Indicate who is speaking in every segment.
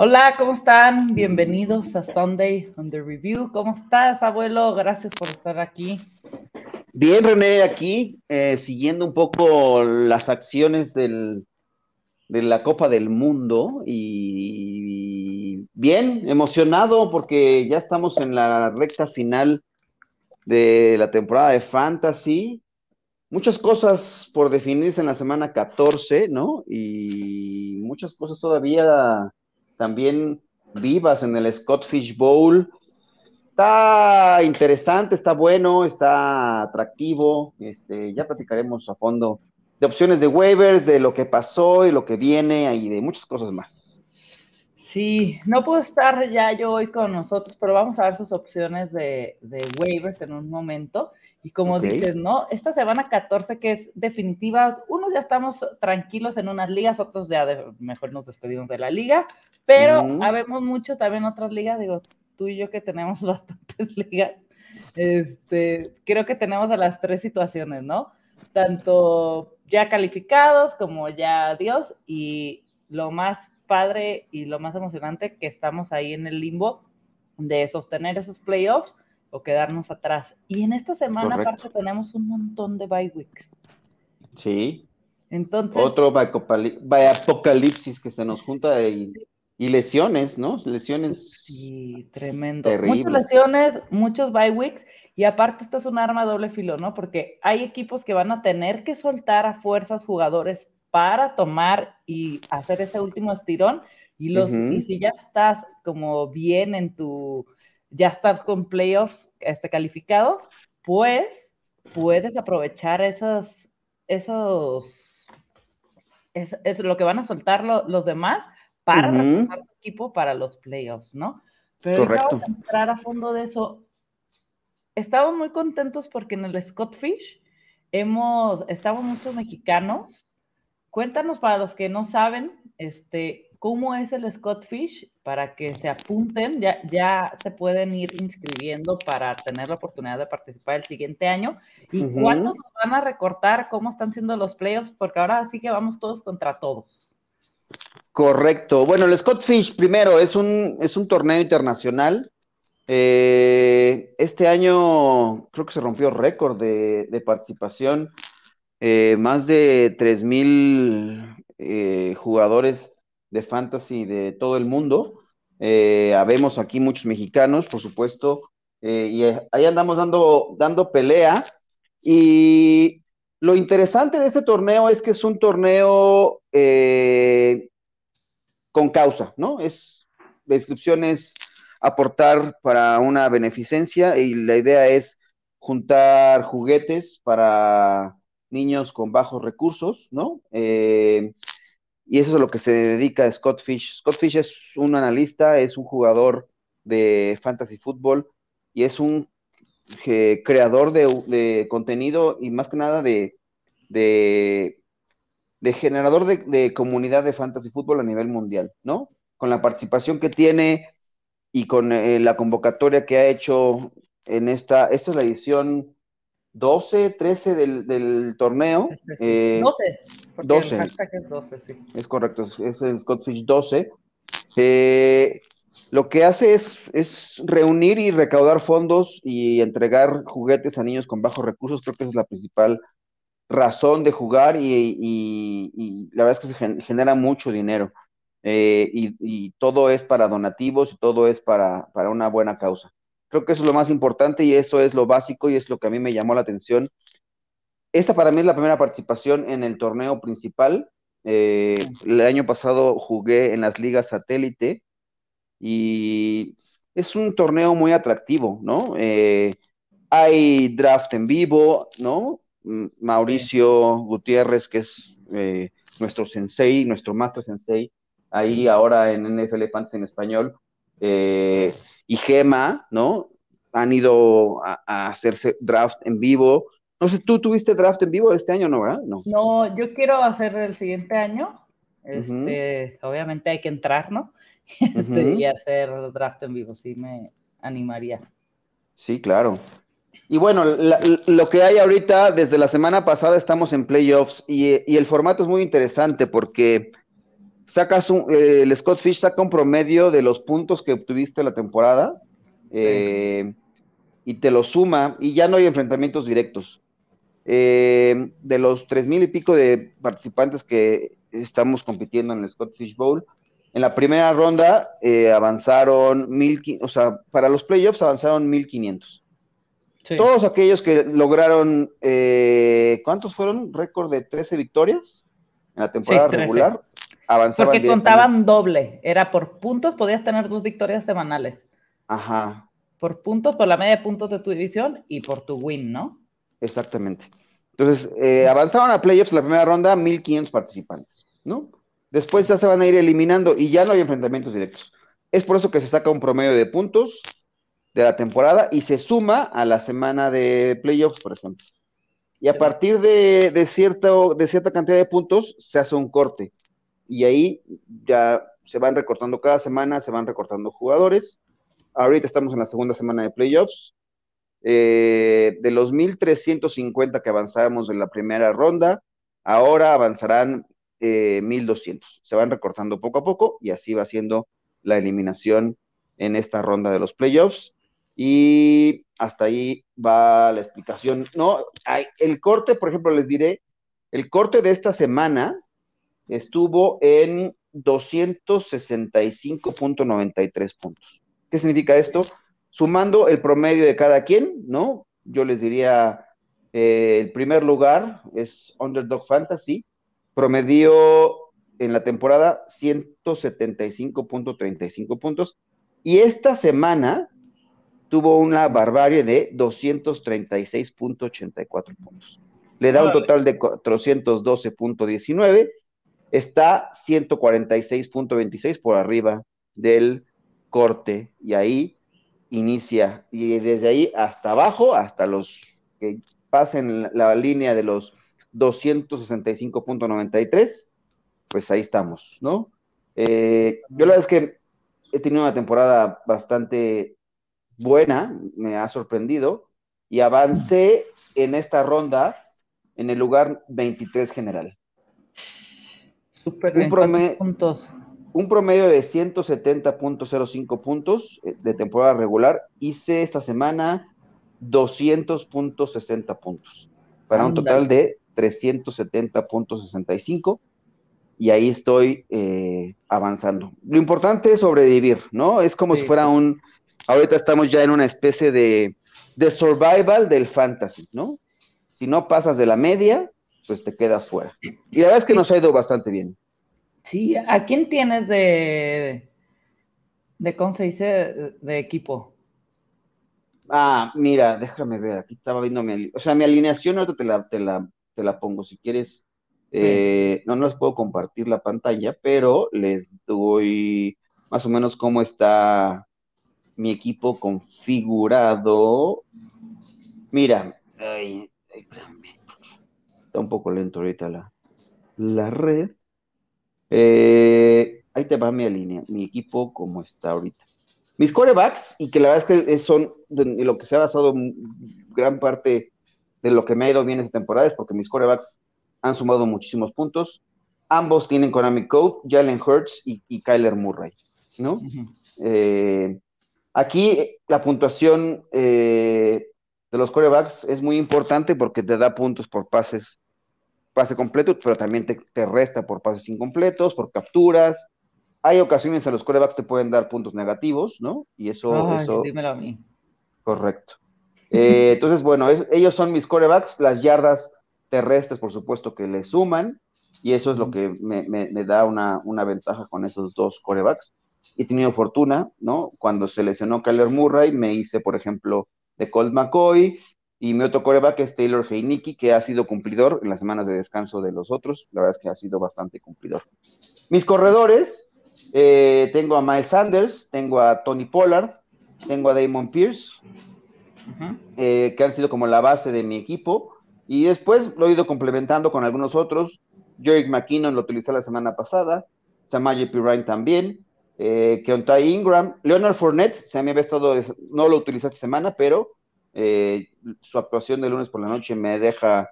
Speaker 1: Hola, ¿cómo están? Bienvenidos a Sunday on the Review. ¿Cómo estás, abuelo? Gracias por estar aquí.
Speaker 2: Bien, René, aquí eh, siguiendo un poco las acciones de la Copa del Mundo y bien emocionado porque ya estamos en la recta final de la temporada de Fantasy. Muchas cosas por definirse en la semana 14, ¿no? Y muchas cosas todavía también vivas en el Scott Fish Bowl. Está interesante, está bueno, está atractivo. Este, ya platicaremos a fondo de opciones de waivers, de lo que pasó y lo que viene y de muchas cosas más.
Speaker 1: Sí, no puedo estar ya yo hoy con nosotros, pero vamos a ver sus opciones de, de waivers en un momento. Y como dices, ¿no? Esta semana 14 que es definitiva, unos ya estamos tranquilos en unas ligas, otros ya mejor nos despedimos de la liga, pero habemos mucho también otras ligas, digo, tú y yo que tenemos bastantes ligas, este, creo que tenemos de las tres situaciones, ¿no? Tanto ya calificados como ya Dios y lo más padre y lo más emocionante que estamos ahí en el limbo de sostener esos playoffs o quedarnos atrás. Y en esta semana aparte tenemos un montón de bye weeks.
Speaker 2: Sí. Entonces. Otro apocalipsis que se nos junta y, lesiones, ¿no? Lesiones.
Speaker 1: Sí, tremendo. Muchas lesiones, muchos bye weeks. Y aparte, esto es un arma doble filo, ¿no? Porque hay equipos que van a tener que soltar a fuerzas jugadores para tomar y hacer ese último estirón. Y, los, y si ya estás como bien en tu ya estás con playoffs este, calificado, pues puedes aprovechar esos, esos, es, lo que van a soltar los demás para uh tu equipo para los playoffs, ¿no? Pero vamos a entrar a fondo de eso. Estamos muy contentos porque en el Scott Fish hemos, estamos muchos mexicanos. Cuéntanos para los que no saben, este, cómo es el Scott Fish para que se apunten, ya, ya se pueden ir inscribiendo para tener la oportunidad de participar el siguiente año. ¿Y cuándo nos van a recortar cómo están siendo los playoffs? Porque ahora sí que vamos todos contra todos.
Speaker 2: Correcto. Bueno, el Scott Fish primero es un, es un torneo internacional. Eh, este año creo que se rompió récord de, participación. Eh, más de 3.000 mil eh, jugadores de fantasy de todo el mundo. Eh, habemos aquí muchos mexicanos, por supuesto, eh, y eh, ahí andamos dando, dando pelea. Y lo interesante de este torneo es que es un torneo con causa, ¿no? Es, la inscripción es aportar para una beneficencia y la idea es juntar juguetes para niños con bajos recursos, ¿no? Y eso es a lo que se dedica Scott Fish. Scott Fish es un analista, es un jugador de fantasy fútbol y es un eh, creador de, contenido y más que nada de, generador de, comunidad de fantasy fútbol a nivel mundial, ¿no? Con la participación que tiene y con eh, la convocatoria que ha hecho en esta, esta es la edición 12, 13 del, torneo. 12,
Speaker 1: eh, 12. es 12, sí.
Speaker 2: Es correcto, es, el Scottfish 12. Eh, lo que hace es, es, reunir y recaudar fondos y entregar juguetes a niños con bajos recursos. Creo que esa es la principal razón de jugar y, la verdad es que se genera mucho dinero. Eh, y, todo es para donativos y todo es para, para una buena causa. Creo que eso es lo más importante y eso es lo básico y es lo que a mí me llamó la atención. Esta para mí es la primera participación en el torneo principal. Eh, el año pasado jugué en las ligas satélite y es un torneo muy atractivo, ¿no? Eh, hay draft en vivo, ¿no? Mauricio Gutiérrez, que es eh, nuestro sensei, nuestro master sensei, ahí ahora en NFL Fantasy en español, eh, y Gema, ¿no? Han ido a, hacerse draft en vivo. No sé, ¿tú tuviste draft en vivo este año, no, verdad?
Speaker 1: No, no yo quiero hacer el siguiente año. Este, Obviamente hay que entrar, ¿no? Este, y hacer draft en vivo, sí me animaría.
Speaker 2: Sí, claro. Y bueno, lo que hay ahorita, desde la semana pasada estamos en playoffs y, y, el formato es muy interesante porque sacas un, eh, el Scott Fish saca un promedio de los puntos que obtuviste la temporada eh, y te lo suma y ya no hay enfrentamientos directos. Eh, de los tres mil y pico de participantes que estamos compitiendo en el Scott Fish Bowl, en la primera ronda avanzaron mil, o sea, para los playoffs avanzaron 1500. Todos aquellos que lograron, ¿cuántos fueron? Récord de 13 victorias en la temporada regular
Speaker 1: avanzaban. Porque contaban doble, era por puntos, podías tener dos victorias semanales.
Speaker 2: Ajá.
Speaker 1: Por puntos, por la media de puntos de tu división y por tu win, ¿no?
Speaker 2: Exactamente. Entonces, eh, avanzaban a playoffs la primera ronda 1500 participantes, ¿no? Después ya se van a ir eliminando y ya no hay enfrentamientos directos. Es por eso que se saca un promedio de puntos de la temporada y se suma a la semana de playoffs, por ejemplo. Y a partir de, de, cierto, de cierta cantidad de puntos se hace un corte y ahí ya se van recortando cada semana, se van recortando jugadores. Ahorita estamos en la segunda semana de playoffs. Eh, de los 1.350 que avanzamos en la primera ronda, ahora avanzarán 1.200. Eh, se van recortando poco a poco y así va siendo la eliminación en esta ronda de los playoffs. Y hasta ahí va la explicación. No, hay, el corte, por ejemplo, les diré, el corte de esta semana estuvo en 265.93 puntos. ¿Qué significa esto? Sumando el promedio de cada quien, ¿no? Yo les diría, eh, el primer lugar es Underdog Fantasy, promedió en la temporada 175.35 puntos, y esta semana tuvo una barbarie de 236.84 puntos. Le da un total de 412.19 está 146.26 por arriba del corte y ahí inicia y desde ahí hasta abajo, hasta los que pasen la línea de los 265.93, pues ahí estamos, ¿no? Eh, yo la verdad es que he tenido una temporada bastante buena, me ha sorprendido y avancé en esta ronda en el lugar 23 general un, promedio, puntos. un promedio de 170.05 puntos eh, de temporada regular. Hice esta semana 200.60 puntos para un total de 370.65 y ahí estoy eh, avanzando. Lo importante es sobrevivir, ¿no? Es como si fuera un, ahorita estamos ya en una especie de, de survival del fantasy, ¿no? Si no pasas de la media, pues te quedas fuera. Y la verdad es que nos ha ido bastante bien.
Speaker 1: Sí, ¿a quién tienes de, de cómo se dice, de equipo?
Speaker 2: Ah, mira, déjame ver, aquí estaba viendo mi, o sea, mi alineación ahorita te la, te la, te la pongo, si quieres, eh, no, no les puedo compartir la pantalla, pero les doy más o menos cómo está mi equipo configurado. Mira, ay, está un poco lento ahorita la, la red. Eh, ahí te va mi línea, mi equipo como está ahorita. Mis corebacks, y que la verdad es que son de lo que se ha basado gran parte de lo que me ha ido bien esta temporada, es porque mis corebacks han sumado muchísimos puntos. Ambos tienen Konami Code, Jalen Hurts y, Kyler Murray, ¿no? Eh, aquí la puntuación eh, de los corebacks es muy importante porque te da puntos por pases pase completo, pero también te, resta por pases incompletos, por capturas. Hay ocasiones en los corebacks te pueden dar puntos negativos, ¿no? Y eso... eso...
Speaker 1: Dímelo a mí.
Speaker 2: Correcto. Eh, entonces, bueno, ellos son mis corebacks, las yardas terrestres, por supuesto, que le suman, y eso es lo que me, da una, una, ventaja con esos dos corebacks. He tenido fortuna, ¿no? Cuando se lesionó Kyler Murray, me hice, por ejemplo, de Colt McCoy, y mi otro coreback es Taylor Heineke, que ha sido cumplidor en las semanas de descanso de los otros. La verdad es que ha sido bastante cumplidor. Mis corredores, eh, tengo a Miles Sanders, tengo a Tony Pollard, tengo a Damon Pierce, eh, que han sido como la base de mi equipo. Y después lo he ido complementando con algunos otros. Jerick McKinnon lo utilicé la semana pasada, Samaje Pirine también, eh, Keontae Ingram, Leonard Fournette, se me había estado, no lo utilicé esta semana, pero eh, su actuación de lunes por la noche me deja,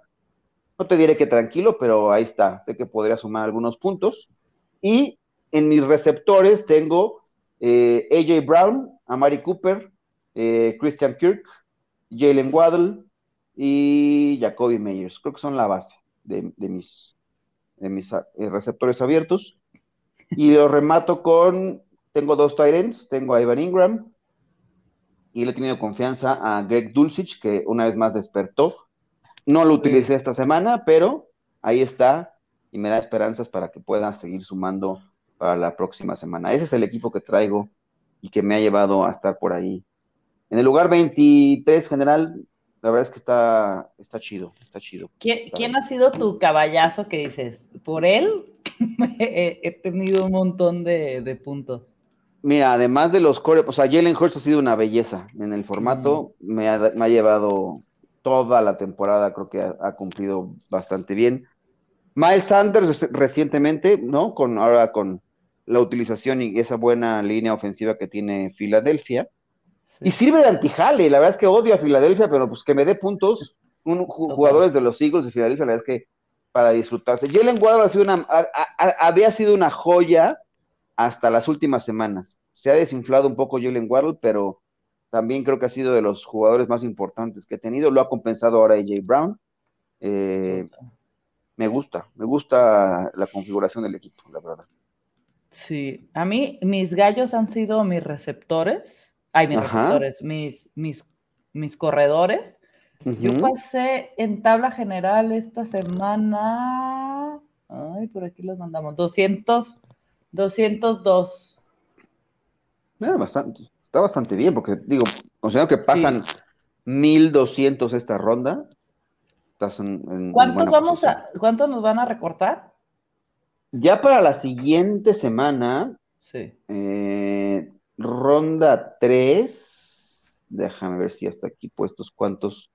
Speaker 2: no te diré que tranquilo, pero ahí está, sé que podría sumar algunos puntos. Y en mis receptores tengo eh, AJ Brown, Amari Cooper, eh, Christian Kirk, Jalen Waddle y Jacoby Meyers. Creo que son la base de, mis, de mis receptores abiertos. Y lo remato con, tengo dos Tyrants, tengo a Ivan Ingram y le he tenido confianza a Greg Dulcich, que una vez más despertó. No lo utilicé esta semana, pero ahí está y me da esperanzas para que pueda seguir sumando para la próxima semana. Ese es el equipo que traigo y que me ha llevado a estar por ahí. En el lugar 23 general, la verdad es que está, está chido, está chido.
Speaker 1: ¿Quién, ha sido tu caballazo que dices? Por él he, tenido un montón de, puntos.
Speaker 2: Mira, además de los core, o sea, Jalen Hurts ha sido una belleza en el formato, me, ha, llevado toda la temporada, creo que ha, ha cumplido bastante bien. Miles Sanders recientemente, ¿no? Con ahora con la utilización y esa buena línea ofensiva que tiene Filadelfia. Y sirve de antijale, la verdad es que odio a Filadelfia, pero pues que me dé puntos. Un, jugadores de los Eagles de Filadelfia, la verdad es que para disfrutarse. Jalen Waddle ha sido una, había sido una joya hasta las últimas semanas. Se ha desinflado un poco Jalen Waddle, pero también creo que ha sido de los jugadores más importantes que ha tenido. Lo ha compensado ahora AJ Brown. Eh, me gusta, me gusta la configuración del equipo, la verdad.
Speaker 1: Sí, a mí mis gallos han sido mis receptores, ay, mis receptores, mis, mis, mis corredores. Yo pasé en tabla general esta semana, ay, por aquí los mandamos, 200, 202.
Speaker 2: bastante, está bastante bien, porque digo, o sea que pasan 1200 esta ronda.
Speaker 1: ¿Cuántos, vamos a, ¿Cuántos nos van a recortar?
Speaker 2: Ya para la siguiente semana,
Speaker 1: sí.
Speaker 2: Eh, ronda 3, déjame ver si hasta aquí puestos cuántos.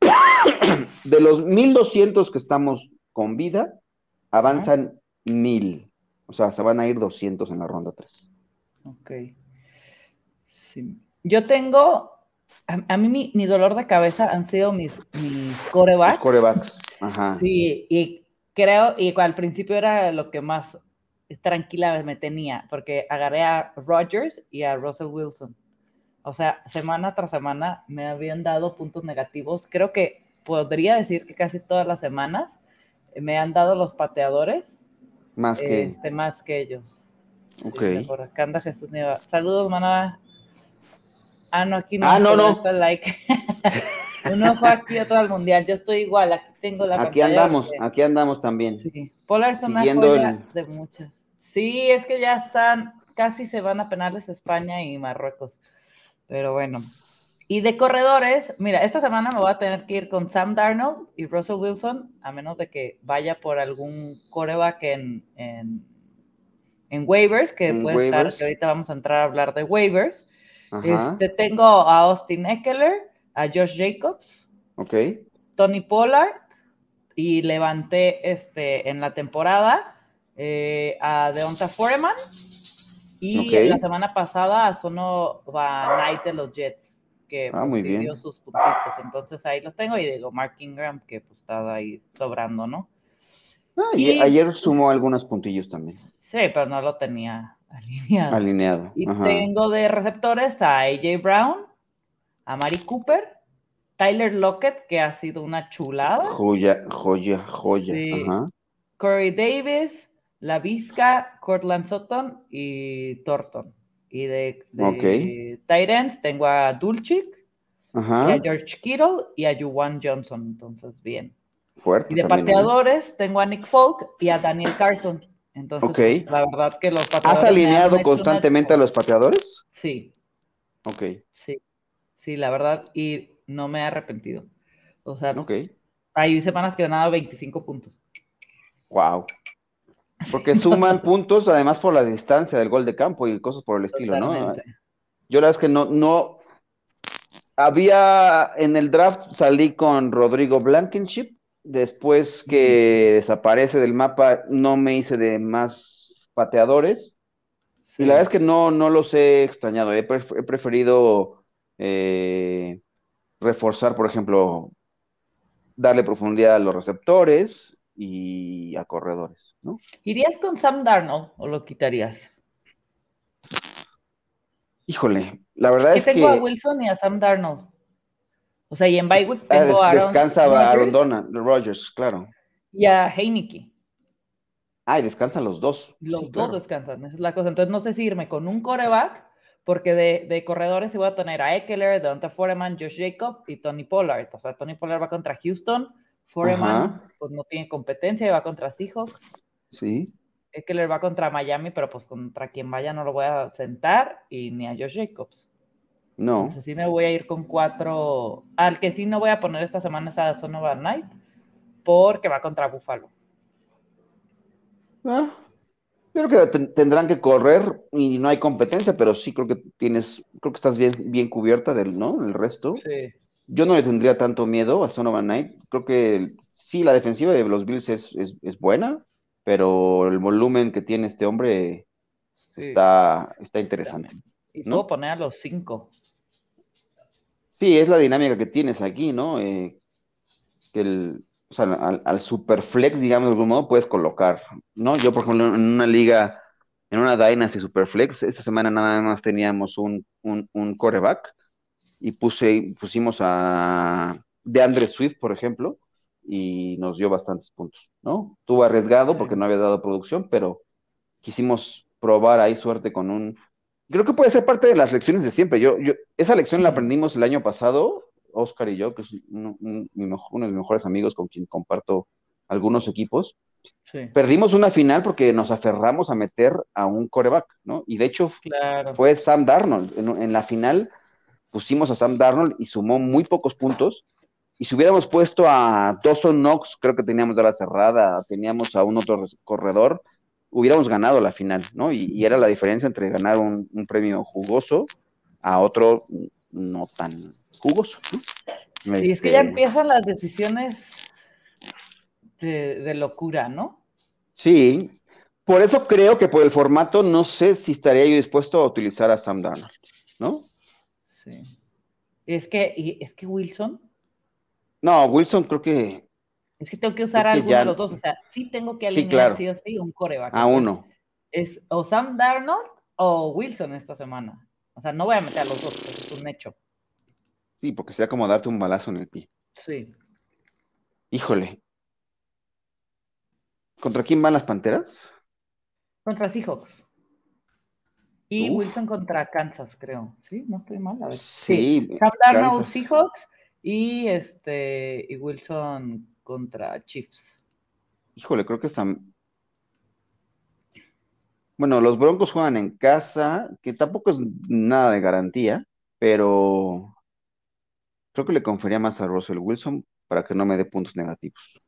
Speaker 2: De los 1200 que estamos con vida, avanzan 1000. O sea, se van a ir 200 en la ronda 3.
Speaker 1: Ok. Sí. Yo tengo, a, mí mi, dolor de cabeza han sido mis, mis corebacks.
Speaker 2: corebacks, ajá.
Speaker 1: Sí, y creo, y al principio era lo que más tranquila me tenía, porque agarré a Rogers y a Russell Wilson. O sea, semana tras semana me habían dado puntos negativos. Creo que podría decir que casi todas las semanas me han dado los pateadores.
Speaker 2: Más que,
Speaker 1: este, más que ellos.
Speaker 2: Ok.
Speaker 1: por acá anda Jesús Nieva. Saludos, manada. Ah, no, aquí no.
Speaker 2: Ah, no, no.
Speaker 1: Like. Un ojo aquí, otro al mundial. Yo estoy igual, aquí tengo la
Speaker 2: Aquí andamos, aquí andamos también.
Speaker 1: Sí. Polar es una joya de muchas. Sí, es que ya están, casi se van a penales España y Marruecos. Pero bueno. Y de corredores, mira, esta semana me voy a tener que ir con Sam Darnold y Russell Wilson, a menos de que vaya por algún coreback en, en, en waivers, que puede estar, que ahorita vamos a entrar a hablar de waivers. Este, tengo a Austin Eckler, a Josh Jacobs,
Speaker 2: okay.
Speaker 1: Tony Pollard, y levanté este, en la temporada eh, a Deonta Foreman, y la semana pasada a Sono Van Knight de los Jets, que
Speaker 2: ah, muy
Speaker 1: dio sus puntitos. Entonces ahí los tengo, y digo Mark Ingram, que pues estaba ahí sobrando, ¿no?
Speaker 2: Ah, y, ayer sumó algunos puntillos también.
Speaker 1: Sí, pero no lo tenía alineado.
Speaker 2: Alineado.
Speaker 1: Y tengo de receptores a AJ Brown, a Mari Cooper, Tyler Lockett, que ha sido una chulada.
Speaker 2: Joya, joya, joya.
Speaker 1: Corey Davis, La Vizca, Cortland Sutton y Thornton. Y de, de Tyrants tengo a Dulcich, a George Kittle y a Juwan Johnson. Entonces, bien.
Speaker 2: Fuerte.
Speaker 1: Y de pateadores tengo a Nick Folk y a Daniel Carson. Entonces, pues, la verdad que los
Speaker 2: pateadores. ¿Has alineado constantemente a los pateadores?
Speaker 1: Sí.
Speaker 2: Ok.
Speaker 1: Sí. Sí, la verdad, y no me he arrepentido. O sea,
Speaker 2: okay.
Speaker 1: hay semanas que he ganado 25 puntos.
Speaker 2: Wow. Porque suman puntos, además por la distancia del gol de campo y cosas por el estilo, ¿no? Yo la verdad es que no, no. Había en el draft salí con Rodrigo Blankenship. Después que desaparece del mapa, no me hice de más pateadores. Y la verdad es que no, no los he extrañado. he preferido eh, reforzar, por ejemplo, darle profundidad a los receptores y a corredores, ¿no?
Speaker 1: ¿Irías con Sam Darnold o lo quitarías?
Speaker 2: Híjole, la verdad es, que.
Speaker 1: tengo a Wilson y a Sam Darnold. O sea, y en Bywick
Speaker 2: ah,
Speaker 1: tengo a
Speaker 2: Aaron Descansa a Aaron Donald, Rogers, claro.
Speaker 1: Y a Heineke.
Speaker 2: Ah, y descansan los dos.
Speaker 1: Los dos descansan, esa es la cosa. Entonces no sé si irme con un coreback, porque de, de corredores iba a tener a Eckler, Deonta Foreman, Josh Jacob y Tony Pollard. O sea, Tony Pollard va contra Houston, Foreman pues no tiene competencia y va contra Seahawks.
Speaker 2: Sí.
Speaker 1: Eckler va contra Miami, pero pues contra quien vaya no lo voy a sentar y ni a Josh Jacobs.
Speaker 2: No.
Speaker 1: Entonces sí me voy a ir con cuatro. Al que sí no voy a poner esta semana es a Sonova Night, porque va contra Buffalo.
Speaker 2: Ah, creo que tendrán que correr y no hay competencia, pero sí creo que tienes, creo que estás bien, bien cubierta del, ¿no? El resto.
Speaker 1: Sí.
Speaker 2: Yo no le tendría tanto miedo a Sonova Night. Creo que sí, la defensiva de los Bills es, es buena pero el volumen que tiene este hombre está, está interesante.
Speaker 1: Y puedo poner a los cinco.
Speaker 2: Sí, es la dinámica que tienes aquí, ¿no? Eh, que el, o sea, al, al superflex, digamos de algún modo, puedes colocar, ¿no? Yo, por ejemplo, en una liga, en una Dynasty Superflex, esta semana nada más teníamos un, un, un coreback y puse, pusimos a DeAndre Swift, por ejemplo, y nos dio bastantes puntos, ¿no? Tuvo arriesgado porque no había dado producción, pero quisimos probar ahí suerte con un... Creo que puede ser parte de las lecciones de siempre. Yo, yo, esa lección la aprendimos el año pasado, Oscar y yo, que es uno, de mis mejores amigos con quien comparto algunos equipos. Perdimos una final porque nos aferramos a meter a un coreback, ¿no? Y de hecho fue Sam Darnold. En, en, la final pusimos a Sam Darnold y sumó muy pocos puntos y si hubiéramos puesto a Dawson Knox, creo que teníamos de la cerrada, teníamos a un otro corredor, hubiéramos ganado la final, ¿no? Y, era la diferencia entre ganar un, premio jugoso a otro no tan jugoso.
Speaker 1: ¿no? Sí, es que ya este, empiezan las decisiones de, locura, ¿no?
Speaker 2: Sí, por eso creo que por el formato no sé si estaría yo dispuesto a utilizar a Sam Darnold, ¿no?
Speaker 1: Sí. Es que, es que Wilson
Speaker 2: no, Wilson creo que.
Speaker 1: Es que tengo que usar alguno de los dos. O sea, sí tengo que alinear sí, o sí un coreback.
Speaker 2: A uno.
Speaker 1: Es o Sam Darnold o Wilson esta semana. O sea, no voy a meter a los dos, eso es un hecho.
Speaker 2: Sí, porque sería como darte un balazo en el pie.
Speaker 1: Sí.
Speaker 2: Híjole. ¿Contra quién van las panteras?
Speaker 1: Contra Seahawks. Y Wilson contra Kansas, creo. Sí, no estoy mal. A ver. Sí. Sam Darnold, Seahawks y este y Wilson contra Chiefs.
Speaker 2: Híjole, creo que están. Bueno, los Broncos juegan en casa, que tampoco es nada de garantía, pero creo que le confería más a Russell Wilson para que no me dé puntos negativos.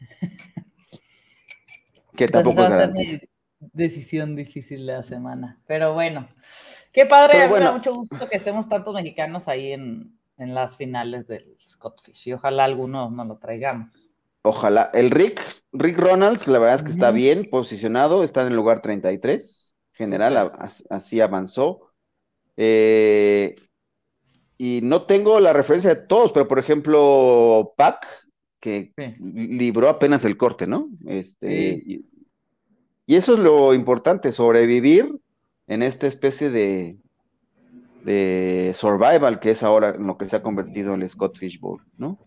Speaker 2: que tampoco es garantía.
Speaker 1: decisión difícil de la semana, pero bueno. Qué padre, me da mucho gusto que estemos tantos mexicanos ahí en, en las finales del Scottish y ojalá alguno no lo traigamos.
Speaker 2: Ojalá. El Rick, Rick Ronalds, la verdad es que está bien posicionado, está en el lugar 33, general, así avanzó. Eh, y no tengo la referencia de todos, pero por ejemplo, Pac, que libró apenas el corte, ¿no? Este, y, eso es lo importante, sobrevivir en esta especie de, de survival, que es ahora lo que se ha convertido en el Scott Fishbowl, ¿no?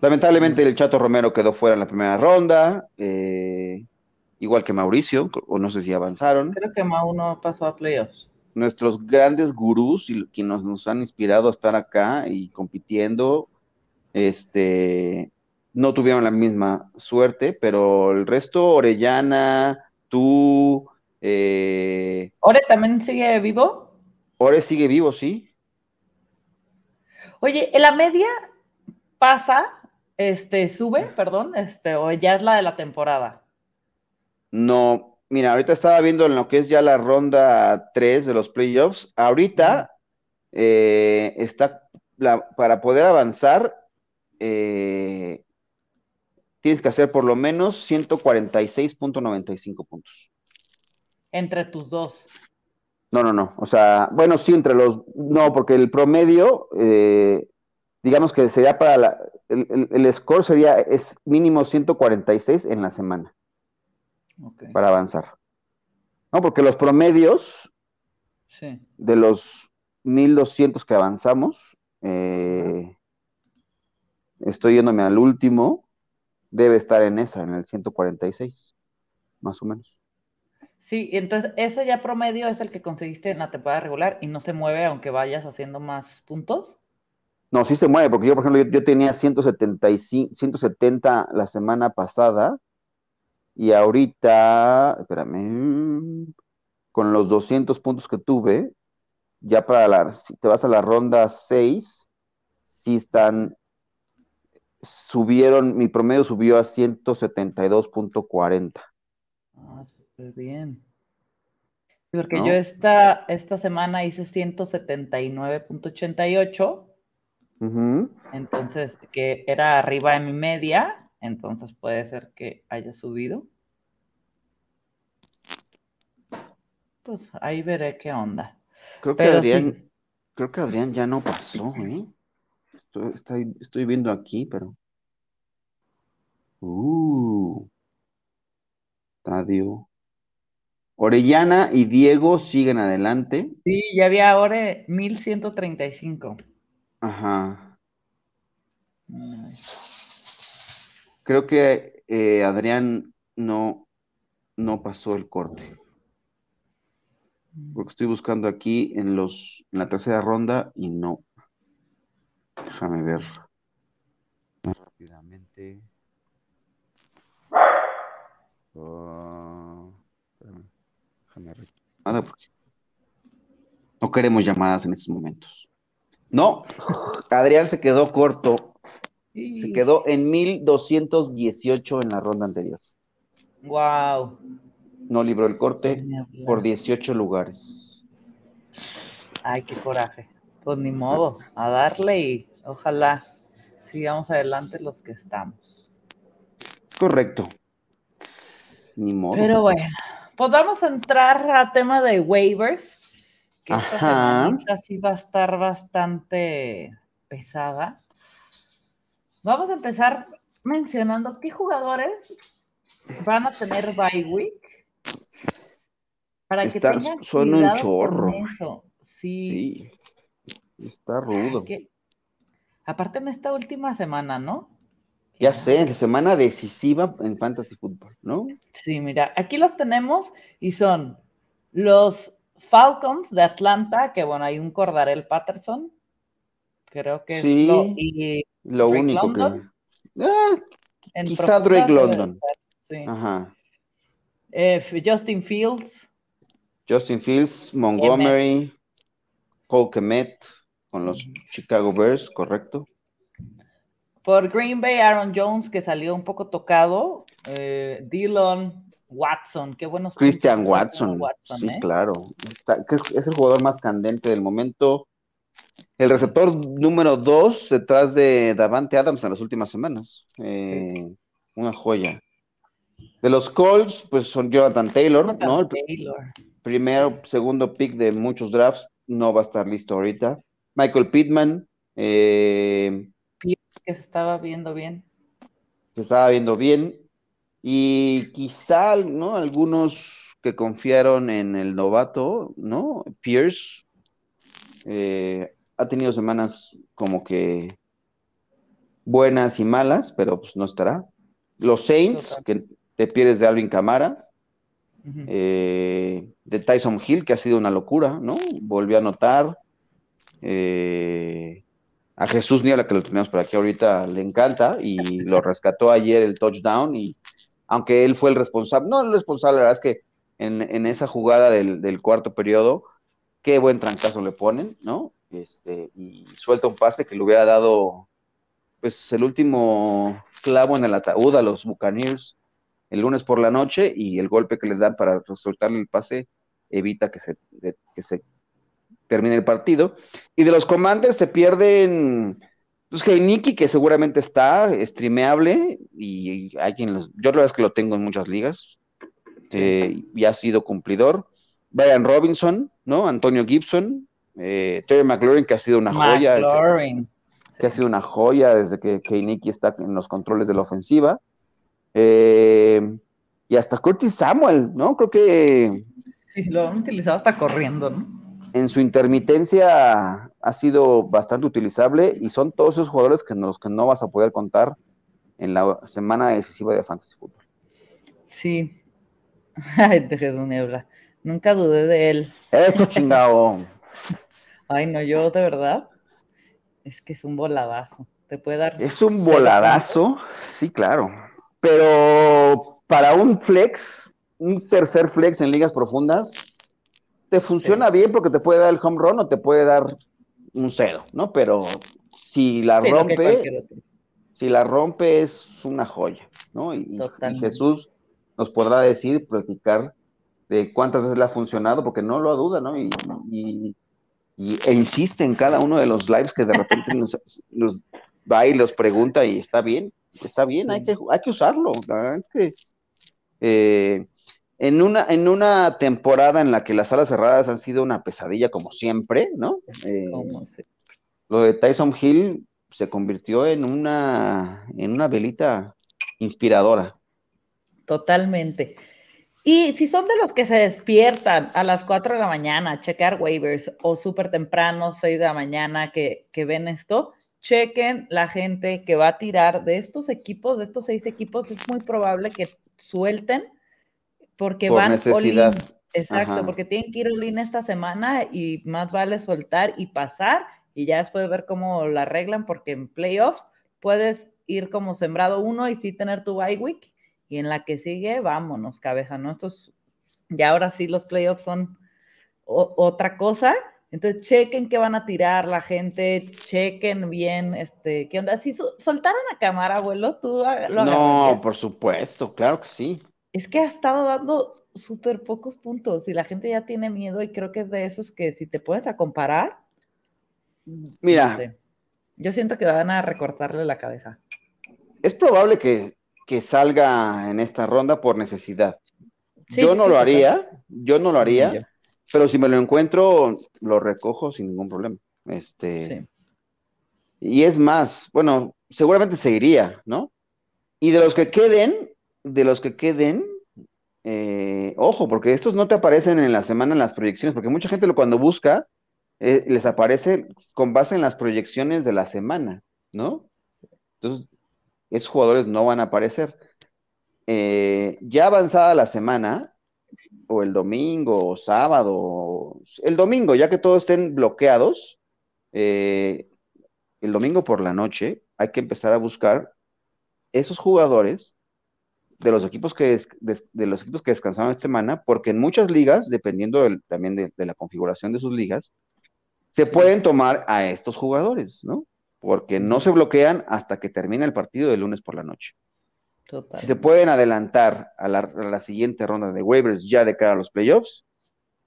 Speaker 2: Lamentablemente el Chato Romero quedó fuera en la primera ronda, eh, igual que Mauricio, o no sé si avanzaron.
Speaker 1: Creo que Mau no pasó a playoffs.
Speaker 2: Nuestros grandes gurús y quienes nos han inspirado a estar acá y compitiendo, este, no tuvieron la misma suerte, pero el resto, Orellana, tú... Eh,
Speaker 1: ¿Ore también sigue vivo?
Speaker 2: Ore sigue vivo, sí.
Speaker 1: Oye, ¿en la media pasa, este, sube, perdón, este, o ya es la de la temporada?
Speaker 2: No, mira, ahorita estaba viendo en lo que es ya la ronda 3 de los playoffs. Ahorita eh, está, para poder avanzar, eh, tienes que hacer por lo menos 146.95 puntos.
Speaker 1: Entre tus dos.
Speaker 2: No, no, no. O sea, bueno, sí, entre los. No, porque el promedio. Eh, digamos que sería para la, el, score sería, es mínimo 146 en la semana. Para avanzar. No, porque los promedios de los 1200 que avanzamos, eh, estoy yéndome al último, debe estar en esa, en el 146, más o menos.
Speaker 1: Sí, entonces ese ya promedio es el que conseguiste en la temporada regular y no se mueve aunque vayas haciendo más puntos.
Speaker 2: No, sí se mueve, porque yo, por ejemplo, yo, tenía 175, 170 la semana pasada y ahorita, espérame, con los 200 puntos que tuve, ya para la, si te vas a la ronda 6, sí están, subieron, mi promedio subió a 172.40.
Speaker 1: Ah, bien. Porque yo esta, esta semana hice 179.88. Entonces, que era arriba de mi media. Entonces puede ser que haya subido. Pues ahí veré qué onda.
Speaker 2: Creo que Adrián, creo que Adrián ya no pasó, ¿eh? Estoy, estoy viendo aquí, pero. Uh. Estadio. Orellana y Diego siguen adelante.
Speaker 1: Sí, ya había ahora 1135.
Speaker 2: Ajá. Creo que eh, Adrián no, no pasó el corte. Porque estoy buscando aquí en los en la tercera ronda y no. Déjame ver rápidamente. Ah, no queremos llamadas en estos momentos. No, Adrián se quedó corto. Se quedó en 1218 en la ronda anterior.
Speaker 1: Wow.
Speaker 2: No libró el corte por 18 lugares.
Speaker 1: Ay, qué coraje. Pues ni modo, a darle y ojalá sigamos adelante los que estamos.
Speaker 2: Correcto. Ni modo.
Speaker 1: Pero bueno. Pues vamos a entrar a tema de waivers, que esta semana sí va a estar bastante pesada. Vamos a empezar mencionando qué jugadores van a tener bye week
Speaker 2: para que tengan son un chorro. Sí. Está rudo.
Speaker 1: aparte en esta última semana, ¿no?
Speaker 2: Ya sé, semana decisiva en Fantasy Football, ¿no?
Speaker 1: Sí, mira, aquí los tenemos y son los Falcons de Atlanta, que bueno, hay un Cordarel Patterson, creo que
Speaker 2: es lo, y lo único que... Quizá Drake London. Sí. Ajá.
Speaker 1: Eh, Justin Fields.
Speaker 2: Justin Fields, Montgomery, Cole Kemet con los Chicago Bears, correcto.
Speaker 1: Por Green Bay, Aaron Jones, que salió un poco tocado. Eh, Dylan Watson, qué buenos.
Speaker 2: Christian Watson. sí, ¿eh? claro. es el jugador más candente del momento. El receptor número dos detrás de Davante Adams en las últimas semanas. Eh, una joya. De los Colts, pues son Jonathan Taylor, ¿no? Taylor. Primero, segundo pick de muchos drafts, no va a estar listo ahorita. Michael Pittman, eh,
Speaker 1: que se estaba viendo bien.
Speaker 2: Se estaba viendo bien. Y quizá, ¿no? Algunos que confiaron en el novato, ¿no? Pierce eh, ha tenido semanas como que buenas y malas, pero pues no estará. Los Saints, que te pierdes de Alvin Camara, eh, de Tyson Hill, que ha sido una locura, ¿no? Volvió a anotar. Eh, a Jesús la que lo tenemos por aquí ahorita, le encanta y lo rescató ayer el touchdown y aunque él fue el responsable, no el responsable, la verdad es que en, esa jugada del, cuarto periodo, qué buen trancazo le ponen, ¿no? Este, y suelta un pase que le hubiera dado, pues, el último clavo en el ataúd a los Buccaneers el lunes por la noche y el golpe que les dan para soltarle el pase evita que se, que se termine el partido. Y de los Commanders se pierden, pues Heiniki, que seguramente está streameable, y hay quien los, yo la verdad es que lo tengo en muchas ligas, eh, y ha sido cumplidor. Brian Robinson, ¿no? Antonio Gibson, eh, Terry McLaurin, que ha sido una joya. que ha sido una joya desde que Keiniki está en los controles de la ofensiva. Eh, y hasta Curtis Samuel, ¿no? Creo que...
Speaker 1: Sí, lo han utilizado hasta corriendo, ¿no?
Speaker 2: En su intermitencia ha sido bastante utilizable y son todos esos jugadores que los que no vas a poder contar en la semana decisiva de Fantasy Football.
Speaker 1: Sí. Ay, de Niebla. Nunca dudé de él.
Speaker 2: Eso chingado.
Speaker 1: Ay, no, yo de verdad. Es que es un voladazo. Te puede dar.
Speaker 2: Es un voladazo, sí, claro. Pero para un flex, un tercer flex en ligas profundas, te funciona bien porque te puede dar el home run o te puede dar un cero, ¿no? Pero si la rompe, si la rompe es una joya, ¿no? Y, Jesús nos podrá decir, platicar de cuántas veces le ha funcionado, porque no lo duda, ¿no? Y, e insiste en cada uno de los lives que de repente nos, va y los pregunta y está bien, está bien, hay, que, hay que usarlo. La verdad es que eh, en, una, en una temporada en la que las salas cerradas han sido una pesadilla como siempre, ¿no? Eh, lo de Tyson Hill se convirtió en una, en una velita inspiradora.
Speaker 1: Totalmente. Y si son de los que se despiertan a las 4 de la mañana a checar waivers o súper temprano, 6 de la mañana, que, ven esto, chequen la gente que va a tirar de estos equipos, de estos seis equipos, es muy probable que suelten porque van
Speaker 2: necesidad.
Speaker 1: Exacto, porque tienen que ir all esta semana y más vale soltar y pasar y ya después ver cómo la arreglan porque en playoffs puedes ir como sembrado uno y sí tener tu bye week y en la que sigue, vámonos, cabeza, ¿no? Estos, ya ahora sí los playoffs son otra cosa. Entonces, chequen qué van a tirar la gente, chequen bien, este, ¿qué onda? Si soltaron a cámara, abuelo, tú
Speaker 2: lo No, por supuesto, claro que sí.
Speaker 1: Es que ha estado dando súper pocos puntos y la gente ya tiene miedo y creo que es de esos que si te puedes a comparar.
Speaker 2: Mira.
Speaker 1: Yo siento que van a recortarle la cabeza.
Speaker 2: Es probable que que salga en esta ronda por necesidad. yo no lo haría, yo no lo haría, pero si me lo encuentro, lo recojo sin ningún problema. Este, y es más, bueno, seguramente seguiría, ¿no? Y de los que queden, de los que queden, eh, ojo, porque estos no te aparecen en la semana en las proyecciones, porque mucha gente lo, cuando busca, eh, les aparece con base en las proyecciones de la semana, ¿no? Entonces, esos jugadores no van a aparecer. Eh, ya avanzada la semana, o el domingo, o sábado, el domingo, ya que todos estén bloqueados, el domingo por la noche hay que empezar a buscar esos jugadores de los equipos que, de, los equipos que descansaron esta semana, porque en muchas ligas, dependiendo también de, de, la configuración de sus ligas, se pueden tomar a estos jugadores, ¿no? porque no se bloquean hasta que termine el partido de lunes por la noche. Si se pueden adelantar a la, siguiente ronda de waivers ya de cara a los playoffs,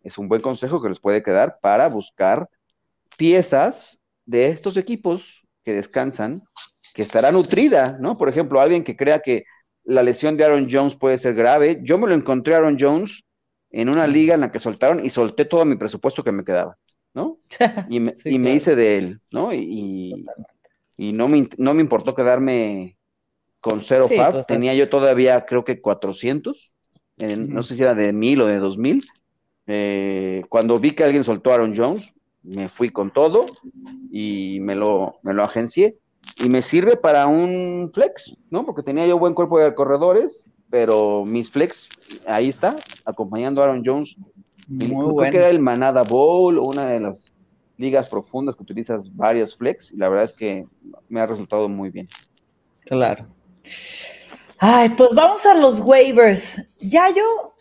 Speaker 2: es un buen consejo que les puede quedar para buscar piezas de estos equipos que descansan, que estará nutrida, ¿no? Por ejemplo, alguien que crea que la lesión de Aaron Jones puede ser grave. Yo me lo encontré a Aaron Jones en una liga en la que soltaron y solté todo mi presupuesto que me quedaba. ¿no? Y me, hice de él, ¿no? Y, y no, me, no me importó quedarme con cero fab, pues, tenía yo todavía creo que 400, no sé si era de mil o de dos mil. Eh, cuando vi que alguien soltó a Aaron Jones, me fui con todo y me lo, me lo agencié. Y me sirve para un flex, ¿no? Porque tenía yo buen cuerpo de corredores, pero mis flex, ahí está, acompañando a Aaron Jones muy creo que era el Manada Bowl, una de las ligas profundas que utilizas varios flex, y la verdad es que me ha resultado muy bien.
Speaker 1: Claro. Ay, pues vamos a los waivers. Yayo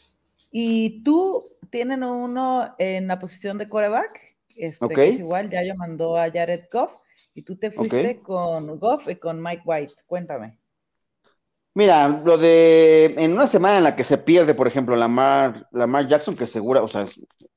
Speaker 1: y tú tienen uno en la posición de coreback. Este, es igual, Yayo mandó a Jared Goff y tú te fuiste con Goff y con Mike White. Cuéntame.
Speaker 2: Mira, lo de en una semana en la que se pierde, por ejemplo, Lamar, Lamar Jackson, que segura, o sea,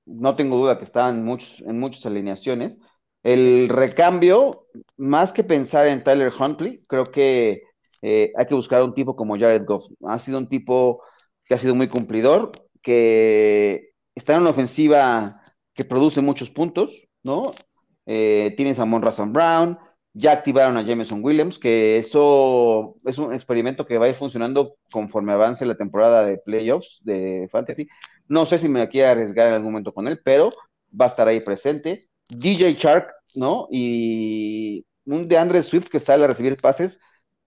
Speaker 2: no tengo duda que está en, muchos, en muchas alineaciones. El recambio, más que pensar en Tyler Huntley, creo que eh, hay que buscar un tipo como Jared Goff. Ha sido un tipo que ha sido muy cumplidor, que está en una ofensiva que produce muchos puntos, ¿no? Eh, tienes a Brown, Ya activaron a Jameson Williams, que eso es un experimento que va a ir funcionando conforme avance la temporada de playoffs de Fantasy. No sé si me quiero arriesgar en algún momento con él, pero va a estar ahí presente. DJ Shark, ¿no? Y un de Andre Swift que sale a recibir pases.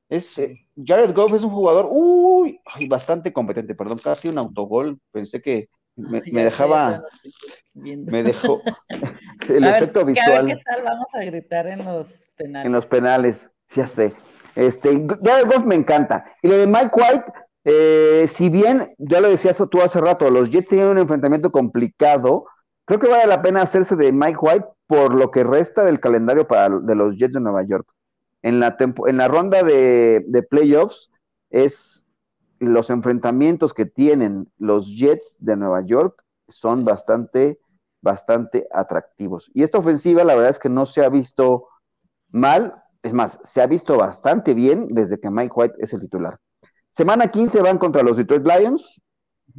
Speaker 2: Es, eh, Jared Goff es un jugador, uy, bastante competente, perdón, casi un autogol. Pensé que me, dejaba, me dejó el efecto visual.
Speaker 1: ¿Qué tal vamos a gritar en los penales?
Speaker 2: En los penales, ya sé. Este, Jared Goff me encanta. Y lo de Mike White, eh, si bien, ya lo decías tú hace rato, los Jets tienen un enfrentamiento complicado, creo que vale la pena hacerse de Mike White por lo que resta del calendario para, de los Jets de Nueva York. En la, en la ronda de, de playoffs es los enfrentamientos que tienen los Jets de Nueva York son bastante, bastante atractivos. Y esta ofensiva, la verdad es que no se ha visto mal, es más, se ha visto bastante bien desde que Mike White es el titular. Semana 15 van contra los Detroit Lions,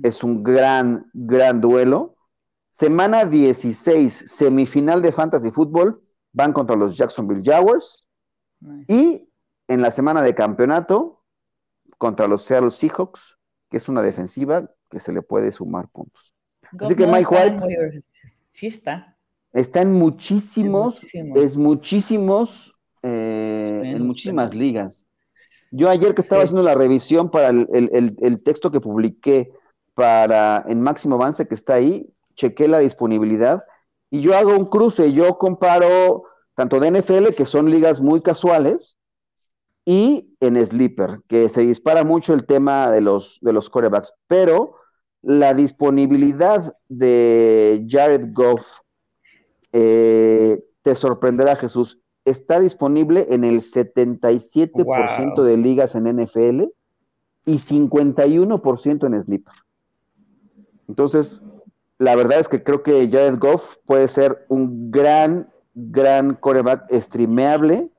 Speaker 2: es un gran, gran duelo. Semana 16, semifinal de Fantasy Football, van contra los Jacksonville Jaguars. Y en la semana de campeonato, contra los Seattle Seahawks, que es una defensiva que se le puede sumar puntos. Así que Mike White
Speaker 1: sí está.
Speaker 2: Está en muchísimos, es muchísimos, eh, en muchísimas ligas. Yo ayer que estaba haciendo la revisión para el, texto que publiqué para en Máximo Avance que está ahí, chequé la disponibilidad y yo hago un cruce, yo comparo tanto de NFL, que son ligas muy casuales, y en Sleeper, que se dispara mucho el tema de los, de los corebacks, pero la disponibilidad de Jared Goff eh, te sorprenderá, Jesús. Está disponible en el 77% de ligas en NFL y 51% en Sleeper. Entonces, la verdad es que creo que Jared Goff puede ser un gran, gran coreback streameable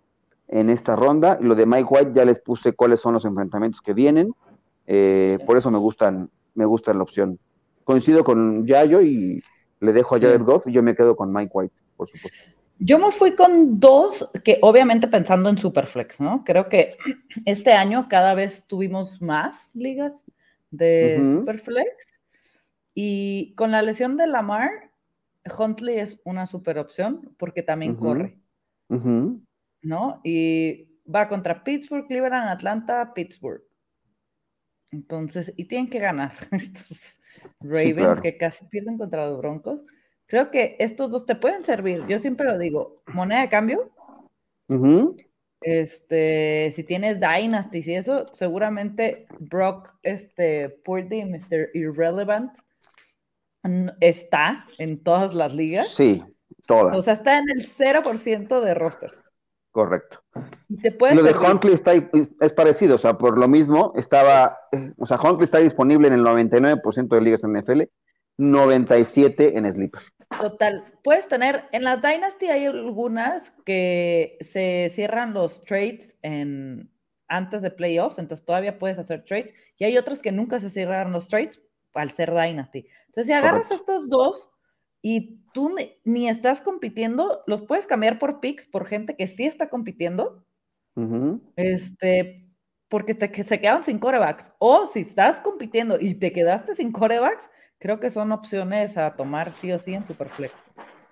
Speaker 2: en esta ronda. Lo de Mike White ya les puse cuáles son los enfrentamientos que vienen. Eh, por eso me gustan, me gusta la opción. Coincido con Yayo y le dejo a Jared Goff y yo me quedo con Mike White, por supuesto.
Speaker 1: Yo me fui con dos, que obviamente pensando en Superflex, ¿no? Creo que este año cada vez tuvimos más ligas de Superflex. Y con la lesión de Lamar, Huntley es una super opción porque también corre. ¿No? Y va contra Pittsburgh, Cleveland, Atlanta, Pittsburgh. Entonces, y tienen que ganar estos Ravens que casi pierden contra los Broncos. Creo que estos dos te pueden servir. Yo siempre lo digo, moneda de cambio. Este, si tienes Dynasty y eso, seguramente Brock, este, Purdy, Mr. Irrelevant, está en todas las ligas.
Speaker 2: Sí, todas.
Speaker 1: O sea, está en el 0% de rosters.
Speaker 2: Correcto. lo de Huntley está, es parecido, o sea, por lo mismo, estaba, o sea, Huntley está disponible en el 99% de ligas en NFL, 97 en Sleeper.
Speaker 1: Total, puedes tener, en la Dynasty hay algunas que se cierran los trades en, antes de playoffs, entonces todavía puedes hacer trades, y hay otras que nunca se cierran los trades al ser Dynasty. Entonces, si agarras estos dos, y tú ni, estás compitiendo, los puedes cambiar por picks, por gente que sí está compitiendo, este, porque te, que se quedan sin corebacks. O si estás compitiendo y te quedaste sin corebacks, creo que son opciones a tomar sí o sí en Superflex.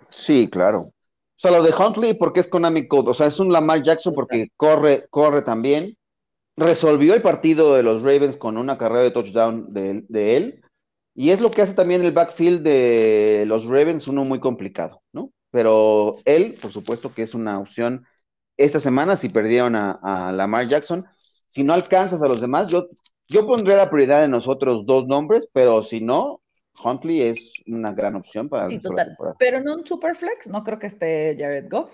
Speaker 2: Sí, claro. O sea, lo de Huntley porque es Konami Code, o sea, es un Lamar Jackson porque corre, corre también. Resolvió el partido de los Ravens con una carrera de touchdown de él y es lo que hace también el backfield de los Ravens, uno muy complicado, ¿no? Pero él, por supuesto que es una opción esta semana si perdieron a, Lamar Jackson. Si no alcanzas a los demás, yo, yo pondré la prioridad de nosotros dos nombres, pero si no, Huntley es una gran opción para
Speaker 1: sí, total. Pero no un Superflex, no creo que esté Jared Goff.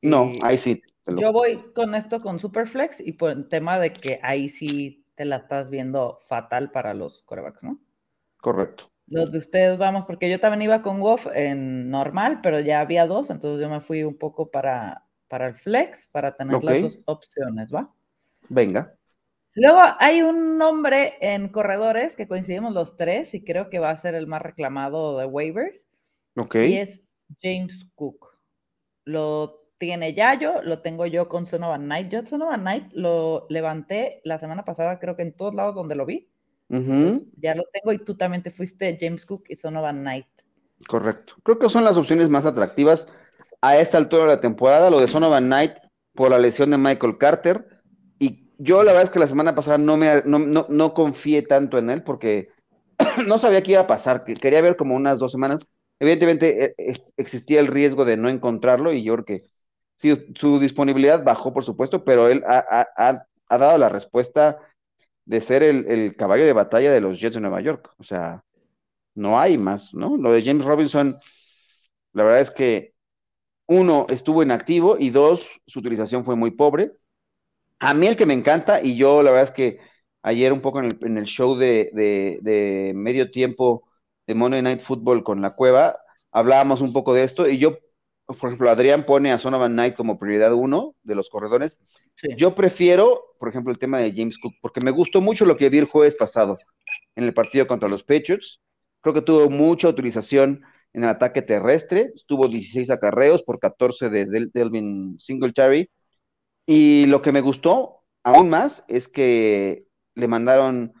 Speaker 2: no, ahí sí.
Speaker 1: Yo voy con esto con Superflex y por el tema de que ahí sí te la estás viendo fatal para los corebacks, ¿no?
Speaker 2: Correcto.
Speaker 1: Los de ustedes vamos, porque yo también iba con Goff en normal, pero ya había dos, entonces yo me fui un poco para, para el flex, para tener las dos opciones, ¿va?
Speaker 2: Venga.
Speaker 1: Luego hay un nombre en corredores que coincidimos los tres y creo que va a ser el más reclamado de waivers.
Speaker 2: Ok.
Speaker 1: Y es James Cook. Lo tiene Yayo, lo tengo yo con Sonovan Knight. Yo Sonovan Knight lo levanté la semana pasada, creo que en todos lados donde lo vi. Ya lo tengo y tú también te fuiste James Cook y Sonovan Knight.
Speaker 2: Correcto. Creo que son las opciones más atractivas a esta altura de la temporada. Lo de Sonovan Knight por la lesión de Michael Carter. Y yo la verdad es que la semana pasada no, me, no, no confié tanto en él porque no sabía qué iba a pasar. Quería ver como unas dos semanas. Evidentemente e, e, existía el riesgo de no encontrarlo y yo creo que sí, su disponibilidad bajó, por supuesto, pero él ha, dado la respuesta de ser el, caballo de batalla de los Jets de Nueva York. O sea, no hay más, ¿no? Lo de James Robinson, la verdad es que uno, estuvo inactivo y dos, su utilización fue muy pobre. A mí el que me encanta, y yo la verdad es que ayer un poco en el, show de, de, medio tiempo de Monday Night Football con la cueva, hablábamos un poco de esto y yo, por ejemplo, Adrián pone a Sonovan Knight como prioridad uno de los corredores. Yo prefiero, por ejemplo, el tema de James Cook, porque me gustó mucho lo que vi el jueves pasado en el partido contra los Patriots. Creo que tuvo mucha utilización en el ataque terrestre, tuvo 16 acarreos por 14 de Delvin Singletary. Y lo que me gustó aún más es que le mandaron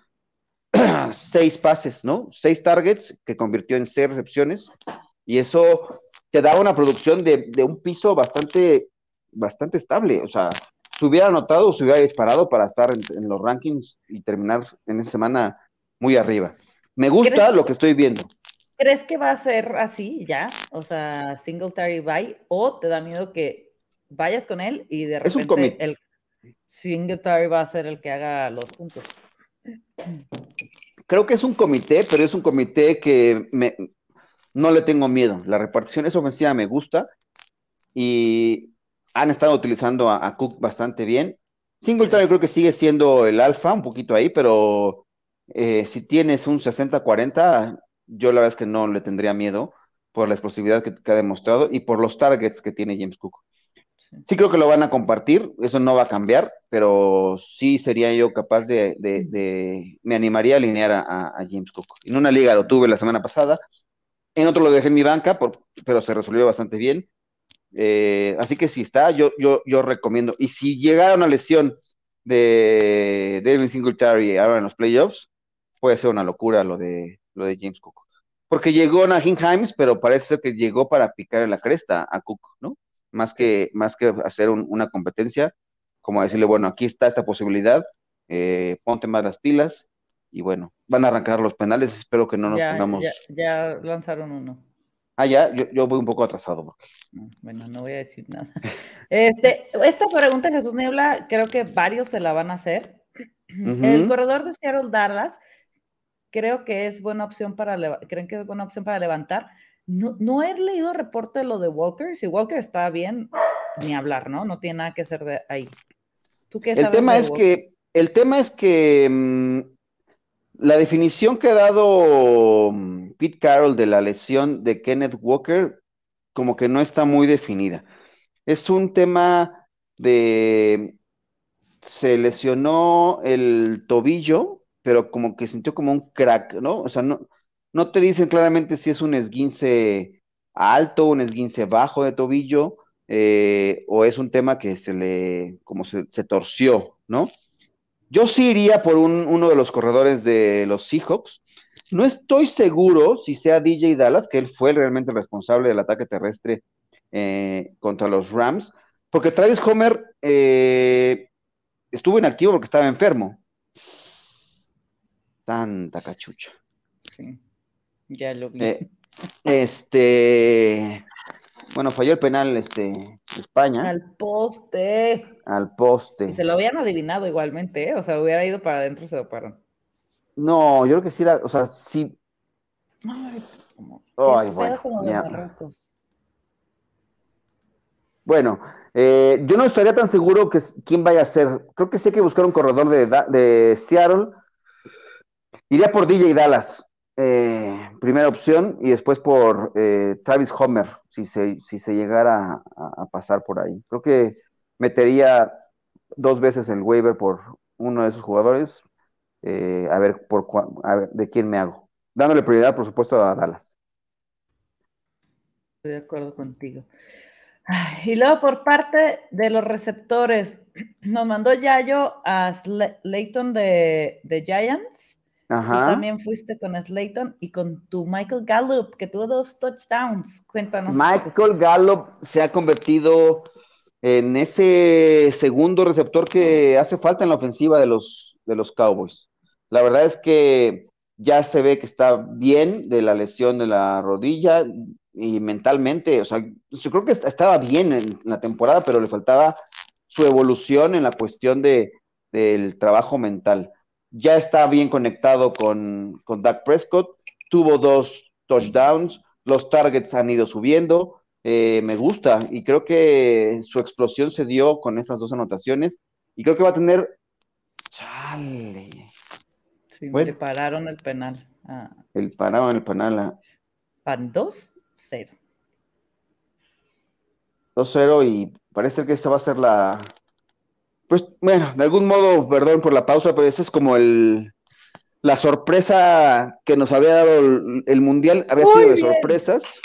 Speaker 2: seis pases, ¿no? Seis targets que convirtió en seis recepciones. Y eso te da una producción de, un piso bastante, bastante estable. O sea, se hubiera anotado, se hubiera disparado para estar en, los rankings y terminar en esa semana muy arriba. Me gusta lo que estoy viendo.
Speaker 1: ¿Crees que va a ser así ya? O sea, Singletary bye, o te da miedo que vayas con él y de repente el Singletary va a ser el que haga los puntos.
Speaker 2: Creo que es un comité, pero es un comité que me, no le tengo miedo. La repartición es ofensiva, me gusta y han estado utilizando a, Cook bastante bien. Singletary creo que sigue siendo el alfa, un poquito ahí, pero eh, si tienes un 60-40, yo la verdad es que no le tendría miedo por la explosividad que, que, ha demostrado y por los targets que tiene James Cook. Sí creo que lo van a compartir, eso no va a cambiar, pero sí sería yo capaz de, me animaría a alinear a, James Cook. En una liga lo tuve la semana pasada, en otro lo dejé en mi banca, pero se resolvió bastante bien. Eh, así que si está, yo, yo, yo recomiendo. Y si llegara una lesión de Devin Singletary ahora en los playoffs, puede ser una locura lo de, lo de James Cook. Porque llegó Nahin Himes, pero parece ser que llegó para picar en la cresta a Cook, ¿no? más que, más que hacer una competencia, como decirle, bueno, aquí está esta posibilidad, eh, ponte más las pilas y bueno, van a arrancar los penales, espero que no nos pongamos...
Speaker 1: Ya, lanzaron uno.
Speaker 2: Ah, ya, yo, voy un poco atrasado.
Speaker 1: Bueno, no voy a decir nada. Este, esta pregunta, Jesús Niebla, creo que varios se la van a hacer. El corredor de Seattle Dallas, creo que es buena opción para, creen que es buena opción para levantar. No, he leído reporte de lo de Walker. Si Walker está bien, ni hablar, ¿no? No tiene nada que hacer de ahí.
Speaker 2: ¿Tú qué el tema es que el tema es que mm, la definición que ha dado mm, Pete Carroll de la lesión de Kenneth Walker como que no está muy definida. Es un tema de se lesionó el tobillo, pero como que sintió como un crack, ¿no? O sea, no, no te dicen claramente si es un esguince alto, un esguince bajo de tobillo, eh, o es un tema que se le, como se, torció, ¿no? Yo sí iría por uno de los corredores de los Seahawks. No estoy seguro si sea DJ Dallas, que él fue realmente el responsable del ataque terrestre eh, contra los Rams, porque Travis Homer eh, estuvo inactivo porque estaba enfermo. Tanta cachucha.
Speaker 1: Sí. Ya lo vi.
Speaker 2: Eh, este, bueno, falló el penal este, España.
Speaker 1: Al poste.
Speaker 2: Al poste.
Speaker 1: se lo habían adivinado igualmente, ¿eh? o sea, hubiera ido para adentro, se lo pararon.
Speaker 2: No, yo creo que sí era, o sea, sí. Ay, Ay bueno. Bueno, eh, yo no estaría tan seguro que quién vaya a ser. Creo que sí hay que buscar un corredor de, de Seattle. Iría por DJ Dallas. Eh, primera opción y después por eh, Travis Homer, si se, si se llegara a, pasar por ahí. Creo que metería dos veces el waiver por uno de esos jugadores, eh, a, ver por de quién me hago. Dándole prioridad, por supuesto, a Dallas.
Speaker 1: Estoy de acuerdo contigo. Y luego por parte de los receptores, nos mandó Yayo a Slayton de, de Giants. Ajá. Tú también fuiste con Slayton y con tu Michael Gallup, que tuvo dos touchdowns. Cuéntanos.
Speaker 2: Michael Gallup se ha convertido en ese segundo receptor que hace falta en la ofensiva de los, de los Cowboys. La verdad es que ya se ve que está bien de la lesión de la rodilla y mentalmente, o sea, yo creo que estaba bien en la temporada, pero le faltaba su evolución en la cuestión de, del trabajo mental. Ya está bien conectado con, con Doug Prescott, tuvo dos touchdowns, los targets han ido subiendo, eh, me gusta y creo que su explosión se dio con esas dos anotaciones y creo que va a tener... Chale.
Speaker 1: Sí, le pararon el penal. Ah.
Speaker 2: El pararon el penal. Ah.
Speaker 1: Van 2-0.
Speaker 2: 2-0 y parece que esta va a ser la... Pues bueno, de algún modo, perdón por la pausa, pero esa es como el, la sorpresa que nos había dado el, Mundial, había sido de sorpresas.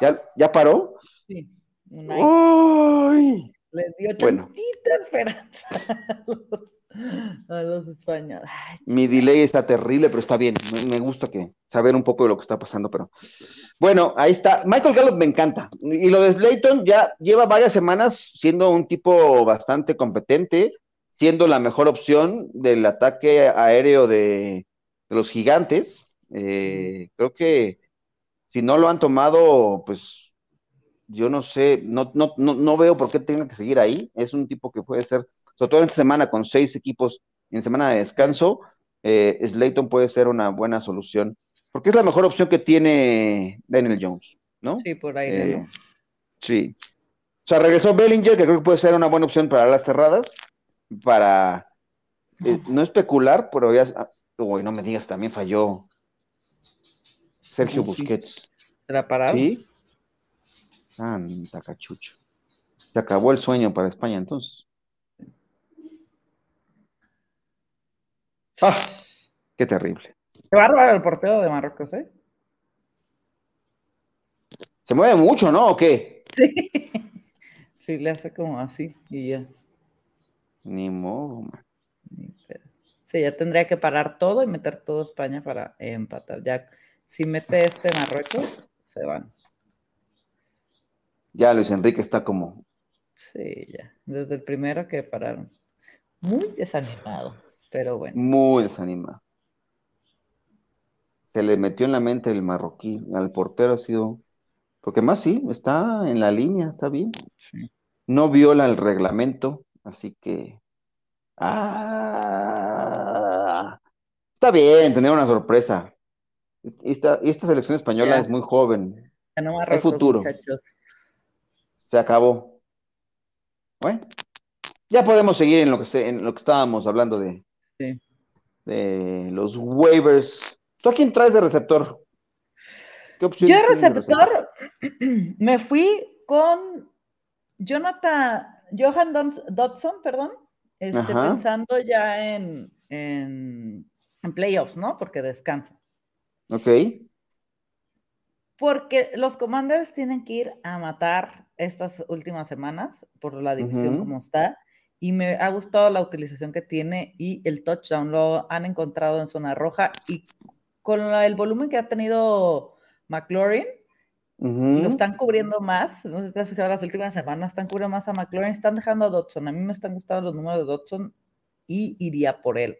Speaker 2: ¿Ya, ya paró? Sí.
Speaker 1: ¡Uy! Les dio bueno. esperanza a los, españoles.
Speaker 2: Mi delay está terrible, pero está bien. Me, gusta que saber un poco de lo que está pasando, pero bueno, ahí está. Michael Gallup me encanta. Y lo de Slayton ya lleva varias semanas siendo un tipo bastante competente, siendo la mejor opción del ataque aéreo de, los gigantes. Eh, creo que si no lo han tomado, pues yo no sé, no, no, no, veo por qué tenga que seguir ahí. Es un tipo que puede ser, sobre todo en semana con seis equipos en semana de descanso, eh, Slayton puede ser una buena solución, porque es la mejor opción que tiene Daniel Jones, ¿no?
Speaker 1: Sí, por ahí. Eh,
Speaker 2: sí. O sea, regresó Bellinger, que creo que puede ser una buena opción para las cerradas, para eh, no especular, pero ya, uy, no me digas, también falló Sergio Busquets.
Speaker 1: ¿Era parado?
Speaker 2: Sí. Santa cachucho. Se acabó el sueño para España entonces. ¡Ah! ¡Qué terrible!
Speaker 1: Qué bárbaro el portero de Marruecos, ¿eh?
Speaker 2: Se mueve mucho, ¿no? ¿O qué?
Speaker 1: Sí. Sí, le hace como así y ya.
Speaker 2: Ni modo, man.
Speaker 1: Sí, ya tendría que parar todo y meter todo España para empatar. Ya si mete este Marruecos, se van.
Speaker 2: Ya Luis Enrique está como.
Speaker 1: Sí, ya. Desde el primero que pararon. Muy desanimado, pero bueno.
Speaker 2: Muy desanimado. Se le metió en la mente el marroquí. Al portero ha sido. Porque más sí, está en la línea, está bien. No viola el reglamento, así que. Ah, está bien tener una sorpresa. Esta, esta selección española es muy joven. Hay futuro. Se acabó. Bueno, ya podemos seguir en lo que, en lo que estábamos hablando de, de los waivers. ¿Tú a quién traes de receptor?
Speaker 1: ¿Qué opción Yo receptor, me fui con Jonathan, Johan Dodson, perdón, este, pensando ya en, en, en playoffs, ¿no? Porque descansa.
Speaker 2: Ok.
Speaker 1: Porque los Commanders tienen que ir a matar estas últimas semanas por la división como está. Y me ha gustado la utilización que tiene y el touchdown lo han encontrado en zona roja. Y con el volumen que ha tenido McLaurin, lo están cubriendo más. No sé si te has fijado las últimas semanas, están cubriendo más a McLaurin, están dejando a Dodson. A mí me están gustando los números de Dodson y iría por él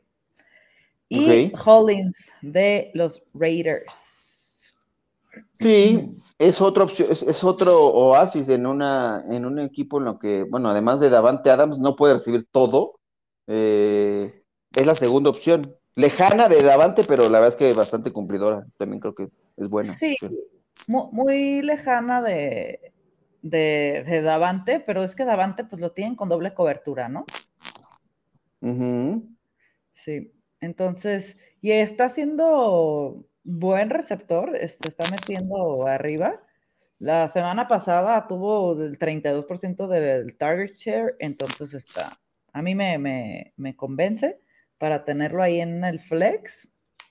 Speaker 1: y Hollins de los Raiders.
Speaker 2: Sí, es otra opción, es, otro oasis en una, en un equipo en lo que, bueno, además de Davante Adams, no puede recibir todo. Eh, es la segunda opción. Lejana de Davante, pero la verdad es que bastante cumplidora. También creo que es buena.
Speaker 1: Sí, muy, lejana de, de, Davante, pero es que Davante pues lo tienen con doble cobertura, ¿no? Sí. Entonces, y está siendo buen receptor, se este, está metiendo arriba. La semana pasada tuvo el 32% del target share, entonces está, a mí me, me, convence para tenerlo ahí en el flex.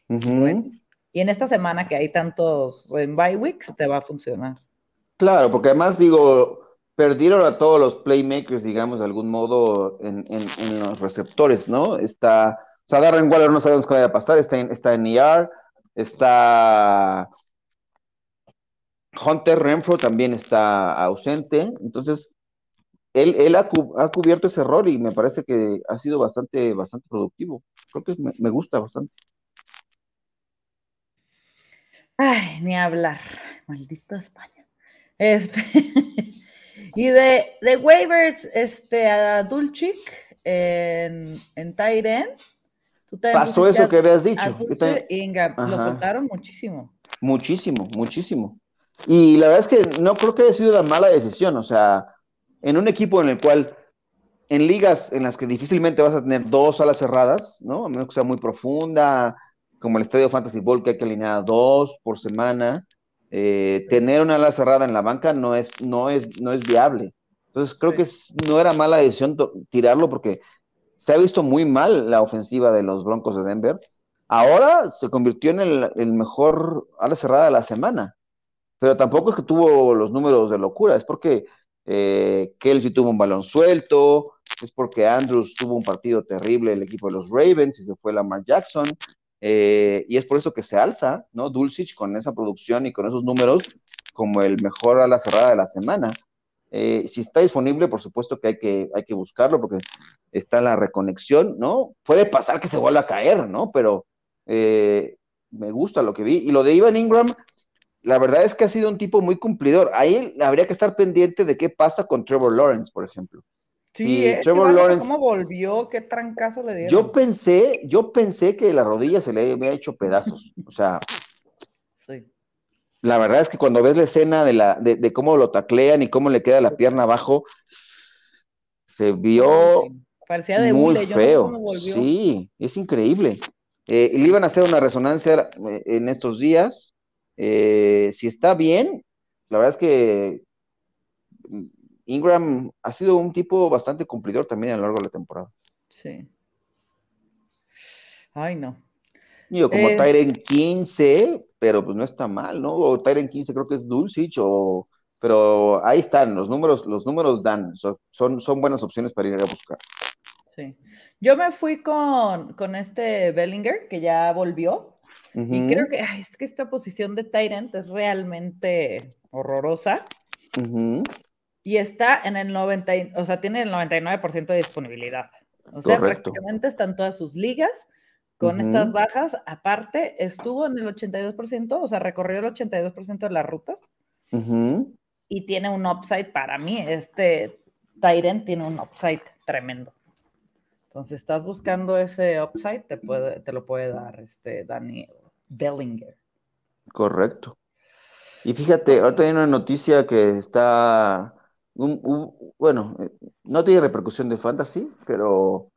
Speaker 1: y en esta semana que hay tantos en bye weeks, te va a funcionar.
Speaker 2: Claro, porque además digo, perdieron a todos los playmakers, digamos, de algún modo en, los receptores, ¿no? Está, o sea, Darren Waller no sabemos qué va a pasar, está en, está en ER, está Hunter Renfro también está ausente, entonces él, él ha, cubierto ese error y me parece que ha sido bastante, bastante productivo. Creo que me, gusta bastante.
Speaker 1: Ay, ni hablar. Maldito España. Este, y de, de, waivers, este, a Dulcich en, en
Speaker 2: Pasó eso que habías dicho.
Speaker 1: lo soltaron muchísimo.
Speaker 2: Muchísimo, muchísimo. Y la verdad es que no creo que haya sido una mala decisión. O sea, en un equipo en el cual, en ligas en las que difícilmente vas a tener dos alas cerradas, ¿no? A menos que sea muy profunda, como el Estadio Fantasy Ball, que hay que alinear dos por semana, eh, tener una ala cerrada en la banca no es, no es, no es viable. Entonces creo que no era mala decisión tirarlo porque se ha visto muy mal la ofensiva de los Broncos de Denver. Ahora se convirtió en el, el mejor ala cerrada de la semana, pero tampoco es que tuvo los números de locura, es porque eh, Kelsey tuvo un balón suelto, es porque Andrews tuvo un partido terrible el equipo de los Ravens y se fue Lamar Jackson, eh, y es por eso que se alza, ¿no? Dulcich con esa producción y con esos números como el mejor a la cerrada de la semana. Eh, si está disponible, por supuesto que hay, que hay que buscarlo porque está la reconexión, ¿no? Puede pasar que se vuelva a caer, ¿no? Pero eh, me gusta lo que vi. Y lo de Ivan Ingram, la verdad es que ha sido un tipo muy cumplidor. Ahí habría que estar pendiente de qué pasa con Trevor Lawrence, por ejemplo.
Speaker 1: Sí, eh, Trevor Lawrence. ¿Cómo volvió? ¿Qué trancazo le dieron?
Speaker 2: Yo pensé, yo pensé que la rodilla se le había hecho pedazos. O sea. La verdad es que cuando ves la escena de, la, de, cómo lo taclean y cómo le queda la pierna abajo, se vio
Speaker 1: Parecía de
Speaker 2: muy feo. Sí, es increíble. Eh, le iban a hacer una resonancia eh, en estos días eh, si está bien, la verdad es que Ingram ha sido un tipo bastante cumplidor también a lo largo de la temporada.
Speaker 1: Sí. Ay, no.
Speaker 2: Yo como eh, Tyren 15, pero pues no está mal, ¿no? O Tyren 15 creo que es Dulcich, o, pero ahí están, los números, los números dan, son, son buenas opciones para ir a buscar.
Speaker 1: Sí. Yo me fui con, con este Bellinger, que ya volvió, y creo que es que esta posición de Tyrant es realmente horrorosa. Y está en el 90, o sea, tiene el 99% de disponibilidad. O sea, prácticamente están todas sus ligas con estas bajas. Aparte, estuvo en el 82%, o sea, recorrió el 82% de las rutas. Y tiene un upside para mí. Este Tyrant tiene un upside tremendo. Entonces, estás buscando ese upside, te, puede, te lo puede dar este Danny Bellinger.
Speaker 2: Correcto. Y fíjate, ahorita hay una noticia que está, bueno, eh, no tiene repercusión de fantasy, pero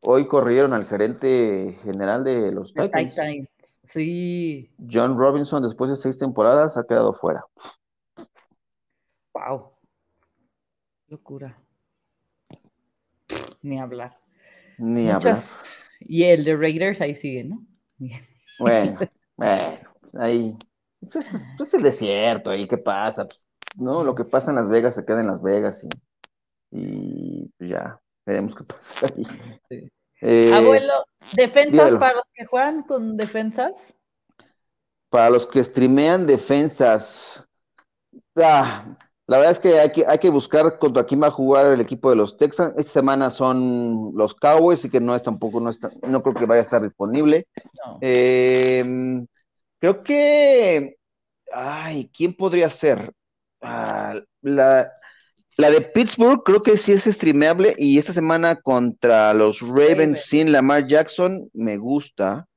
Speaker 2: hoy corrieron al gerente general de los Titans.
Speaker 1: Sí.
Speaker 2: John Robinson, después de seis temporadas, ha quedado fuera.
Speaker 1: Wow. Locura. Ni hablar.
Speaker 2: Ni hablar.
Speaker 1: Y el de Raiders ahí sigue, ¿no?
Speaker 2: Bueno, bueno, ahí. Pues es, pues el desierto, ahí qué pasa. Pues, no, lo que pasa en Las Vegas se queda en Las Vegas y, pues ya, veremos qué pasa ahí.
Speaker 1: Eh, Abuelo, ¿defensas para los que juegan con defensas?
Speaker 2: Para los que streamean defensas. Ah, la verdad es que hay que, hay que buscar contra quién va a jugar el equipo de los Texans. Esta semana son los Cowboys, y que no es tampoco, no, está, no creo que vaya a estar disponible. Em, creo que, ay, ¿quién podría ser? Ah, la, de Pittsburgh creo que sí es streameable y esta semana contra los Ravens sin Lamar Jackson me gusta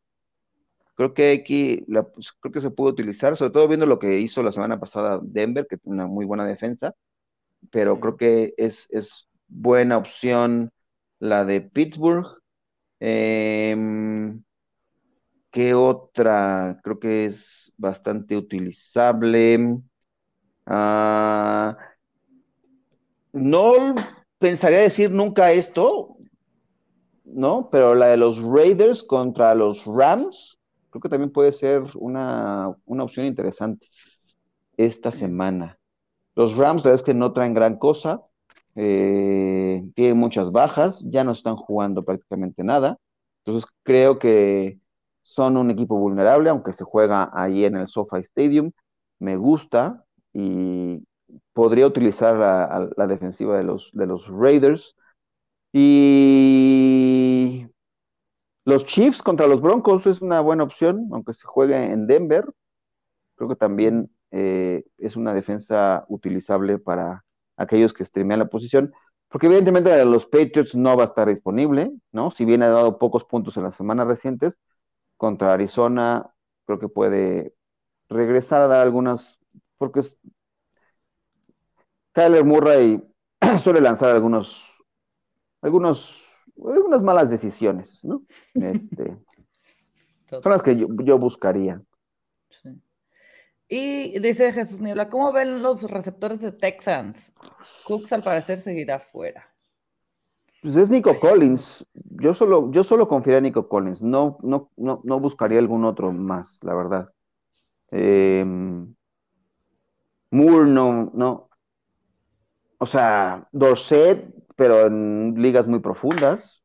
Speaker 2: creo que aquí pues, creo que se puede utilizar, sobre todo viendo lo que hizo la semana pasada Denver, que tiene una muy buena defensa, pero creo que es, buena opción la de Pittsburgh. Em, ¿Qué otra? Creo que es bastante utilizable. Ah, no pensaría decir nunca esto, ¿no? Pero la de los Raiders contra los Rams, creo que también puede ser una, opción interesante esta semana. Los Rams, la verdad es que no traen gran cosa, eh, tienen muchas bajas, ya no están jugando prácticamente nada. Entonces creo que son un equipo vulnerable, aunque se juega ahí en el SoFi Stadium. Me gusta y podría utilizar la, defensiva de los, de los Raiders. Y los Chiefs contra los Broncos es una buena opción, aunque se juegue en Denver. Creo que también eh, es una defensa utilizable para aquellos que streamean la posición, porque evidentemente los Patriots no va a estar disponible, ¿no? Si bien ha dado pocos puntos en las semanas recientes, contra Arizona creo que puede regresar a dar algunas, porque Kyler Murray suele lanzar algunos, algunos, algunas malas decisiones, ¿no? Este, son las que yo, buscaría.
Speaker 1: Y dice Jesús Niebla, ¿cómo ven los receptores de Texans? Cooks al parecer seguirá fuera.
Speaker 2: Pues es Nico Collins. Yo solo, yo solo confiaría en Nico Collins. No, no, no, buscaría algún otro más, la verdad. Em, Moore no, no. O sea, Dorset, pero en ligas muy profundas.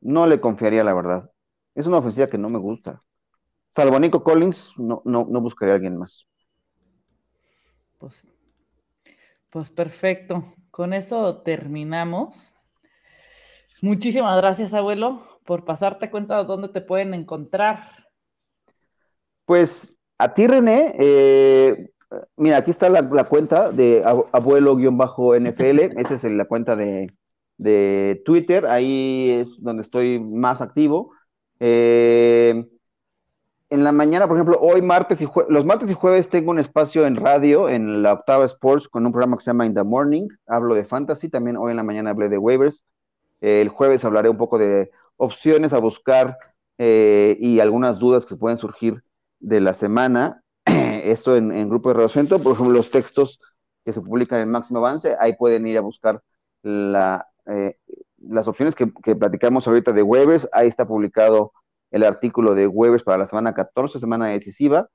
Speaker 2: No le confiaría, la verdad. Es una ofensiva que no me gusta. Salvo Nico Collins, no, no, no buscaría a alguien más.
Speaker 1: Pues, pues perfecto. Con eso terminamos. Muchísimas gracias, abuelo, por pasarte cuenta de dónde te pueden encontrar.
Speaker 2: Pues a ti, René, eh, mira, aquí está la, cuenta de abuelo-NFL, esa es la cuenta de, Twitter, ahí es donde estoy más activo. Eh, en la mañana, por ejemplo, hoy martes y los martes y jueves tengo un espacio en radio en la Octava Sports con un programa que se llama In the Morning. Hablo de fantasy, también hoy en la mañana hablé de waivers. el jueves hablaré un poco de opciones a buscar eh, y algunas dudas que pueden surgir de la semana. Esto en, Grupo de Centro, por ejemplo, los textos que se publican en Máximo Avance, ahí pueden ir a buscar eh, las opciones que, platicamos ahorita de waivers. Ahí está publicado el artículo de Webers para la semana 14, semana decisiva.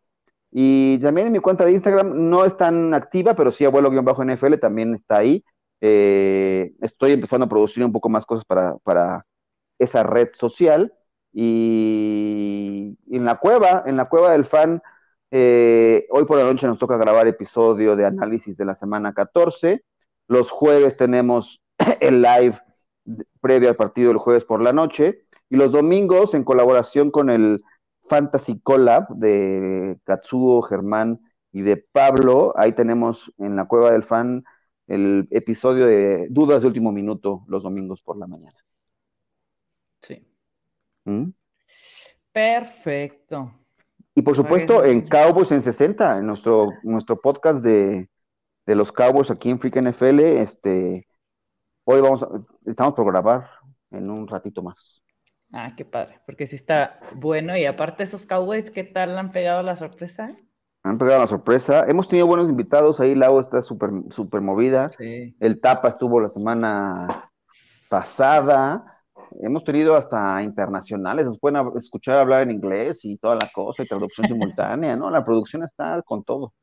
Speaker 2: Y también en mi cuenta de Instagram no es tan activa, pero sí abuelo-NFL también está ahí. Eh, estoy empezando a producir un poco más cosas para, esa red social. Y, en la cueva, en la cueva del fan, eh, hoy por la noche nos toca grabar episodio de análisis de la semana 14. Los jueves tenemos el live previo al partido el jueves por la noche. Y los domingos, en colaboración con el Fantasy Collab de Katsuo, Germán y de Pablo, ahí tenemos en la Cueva del Fan el episodio de Dudas de Último Minuto los domingos por la mañana.
Speaker 1: Sí. ¿Mm? Perfecto.
Speaker 2: Y por supuesto, en Cowboys en 60, en nuestro, nuestro podcast de, los Cowboys aquí en Freak NFL, este, hoy vamos estamos por grabar en un ratito más.
Speaker 1: Ah, qué padre, porque sí está bueno. Y aparte, esos Cowboys, ¿qué tal han pegado la sorpresa?
Speaker 2: Han pegado la sorpresa. Hemos tenido buenos invitados. Ahí Lau está súper super movida. El Tapa estuvo la semana pasada. Hemos tenido hasta internacionales. Nos pueden escuchar hablar en inglés y toda la cosa y traducción simultánea, ¿no? La producción está con todo.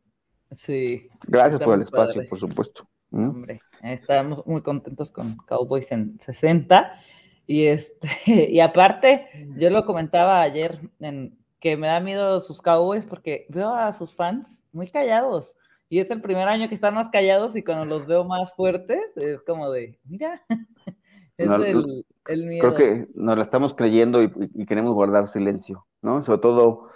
Speaker 1: Sí.
Speaker 2: Gracias por el espacio, por supuesto.
Speaker 1: ¿Mm? Hombre, estamos muy contentos con Cowboys en 60. Y, este, y aparte, yo lo comentaba ayer en que me da miedo sus Cowboys porque veo a sus fans muy callados. Y es el primer año que están más callados y cuando los veo más fuertes es como de, mira, es el, miedo.
Speaker 2: Creo que nos la estamos creyendo y, queremos guardar silencio, ¿no? Sobre todo,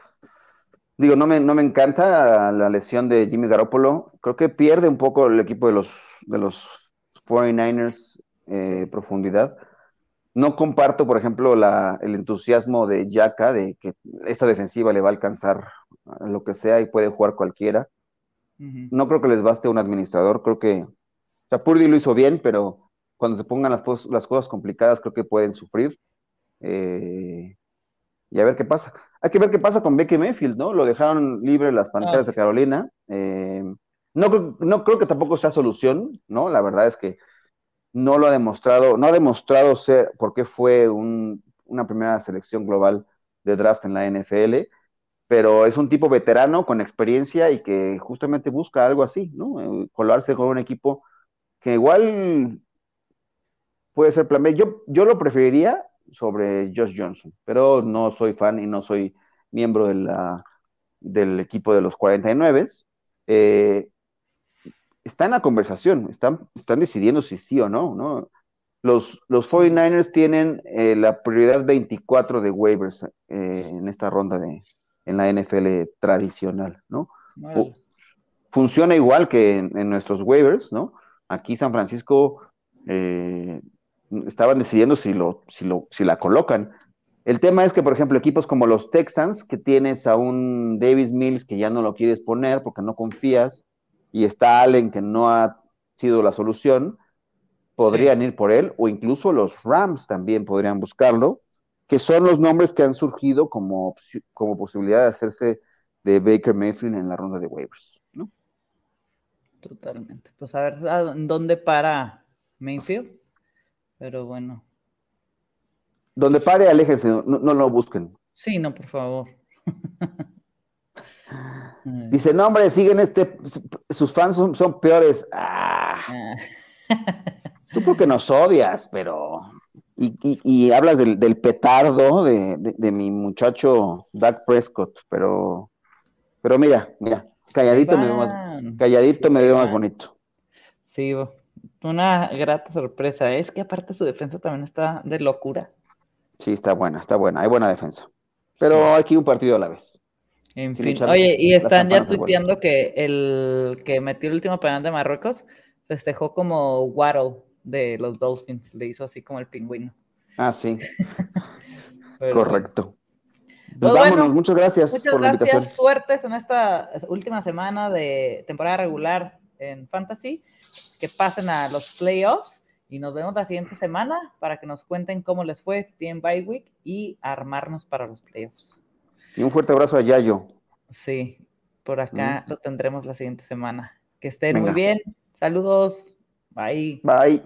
Speaker 2: digo, no me, no me encanta la lesión de Jimmy Garoppolo. Creo que pierde un poco el equipo de los, de los 49ers eh, profundidad no comparto, por ejemplo, el entusiasmo de Yaka de que esta defensiva le va a alcanzar lo que sea y puede jugar cualquiera. No creo que les baste un administrador, creo que, o sea, Purdy lo hizo bien, pero cuando se pongan las, las cosas complicadas creo que pueden sufrir. Eh, y a ver qué pasa. Hay que ver qué pasa con Becky Mayfield, ¿no? Lo dejaron libre las Panteras de Carolina. Eh, no, no creo que tampoco sea solución, ¿no? La verdad es que no lo ha demostrado, no ha demostrado ser, qué fue una primera selección global de draft en la NFL, pero es un tipo veterano con experiencia y que justamente busca algo así, ¿no? Eh, colarse con un equipo que igual puede ser plan B. Yo, yo lo preferiría sobre Josh Johnson, pero no soy fan y no soy miembro de la, del equipo de los 49. Eh, está en la conversación, están, están decidiendo si sí o no, ¿no? Los, los 49ers tienen eh, la prioridad 24 de waivers eh, en esta ronda de, en la NFL tradicional, ¿no? Funciona igual que en, nuestros waivers, ¿no? Aquí San Francisco eh, estaban decidiendo si, lo, si, lo, si la colocan. El tema es que, por ejemplo, equipos como los Texans, que tienes a un Davis Mills que ya no lo quieres poner porque no confías, y está Allen que no ha sido la solución, podrían ir por él, o incluso los Rams también podrían buscarlo, que son los nombres que han surgido como, como posibilidad de hacerse de Baker Mayfield en la ronda de waivers, ¿no?
Speaker 1: Totalmente. Pues a ver dónde para Mayfield, pero bueno.
Speaker 2: Donde pare, aléjense, no, lo busquen.
Speaker 1: Sí, no, por favor.
Speaker 2: Dice, no, hombre, siguen este, sus fans son, peores. Ah. ah. Tú porque nos odias, pero... Y, hablas del, petardo de, mi muchacho Doug Prescott, pero... Pero mira, mira, calladito me veo más, calladito me veo más bonito.
Speaker 1: Sí, una grata sorpresa. Es que aparte su defensa también está de locura.
Speaker 2: Sí, está buena, está buena, hay buena defensa. Pero aquí un partido a la vez.
Speaker 1: En fin, oye, y están ya tuiteando que el que metió el último penal de Marruecos festejó como Waddle de los Dolphins, le hizo así como el pingüino.
Speaker 2: Ah, sí. Correcto. Pues vámonos, muchas gracias
Speaker 1: muchas por la gracias, invitación. Suertes en esta última semana de temporada regular en Fantasy. Que pasen a los playoffs y nos vemos la siguiente semana para que nos cuenten cómo les fue, si tienen bye week y armarnos para los playoffs.
Speaker 2: Y un fuerte abrazo a Yayo.
Speaker 1: Sí, por acá mm. lo tendremos la siguiente semana. Que estén muy bien. Saludos. Bye.
Speaker 2: Bye.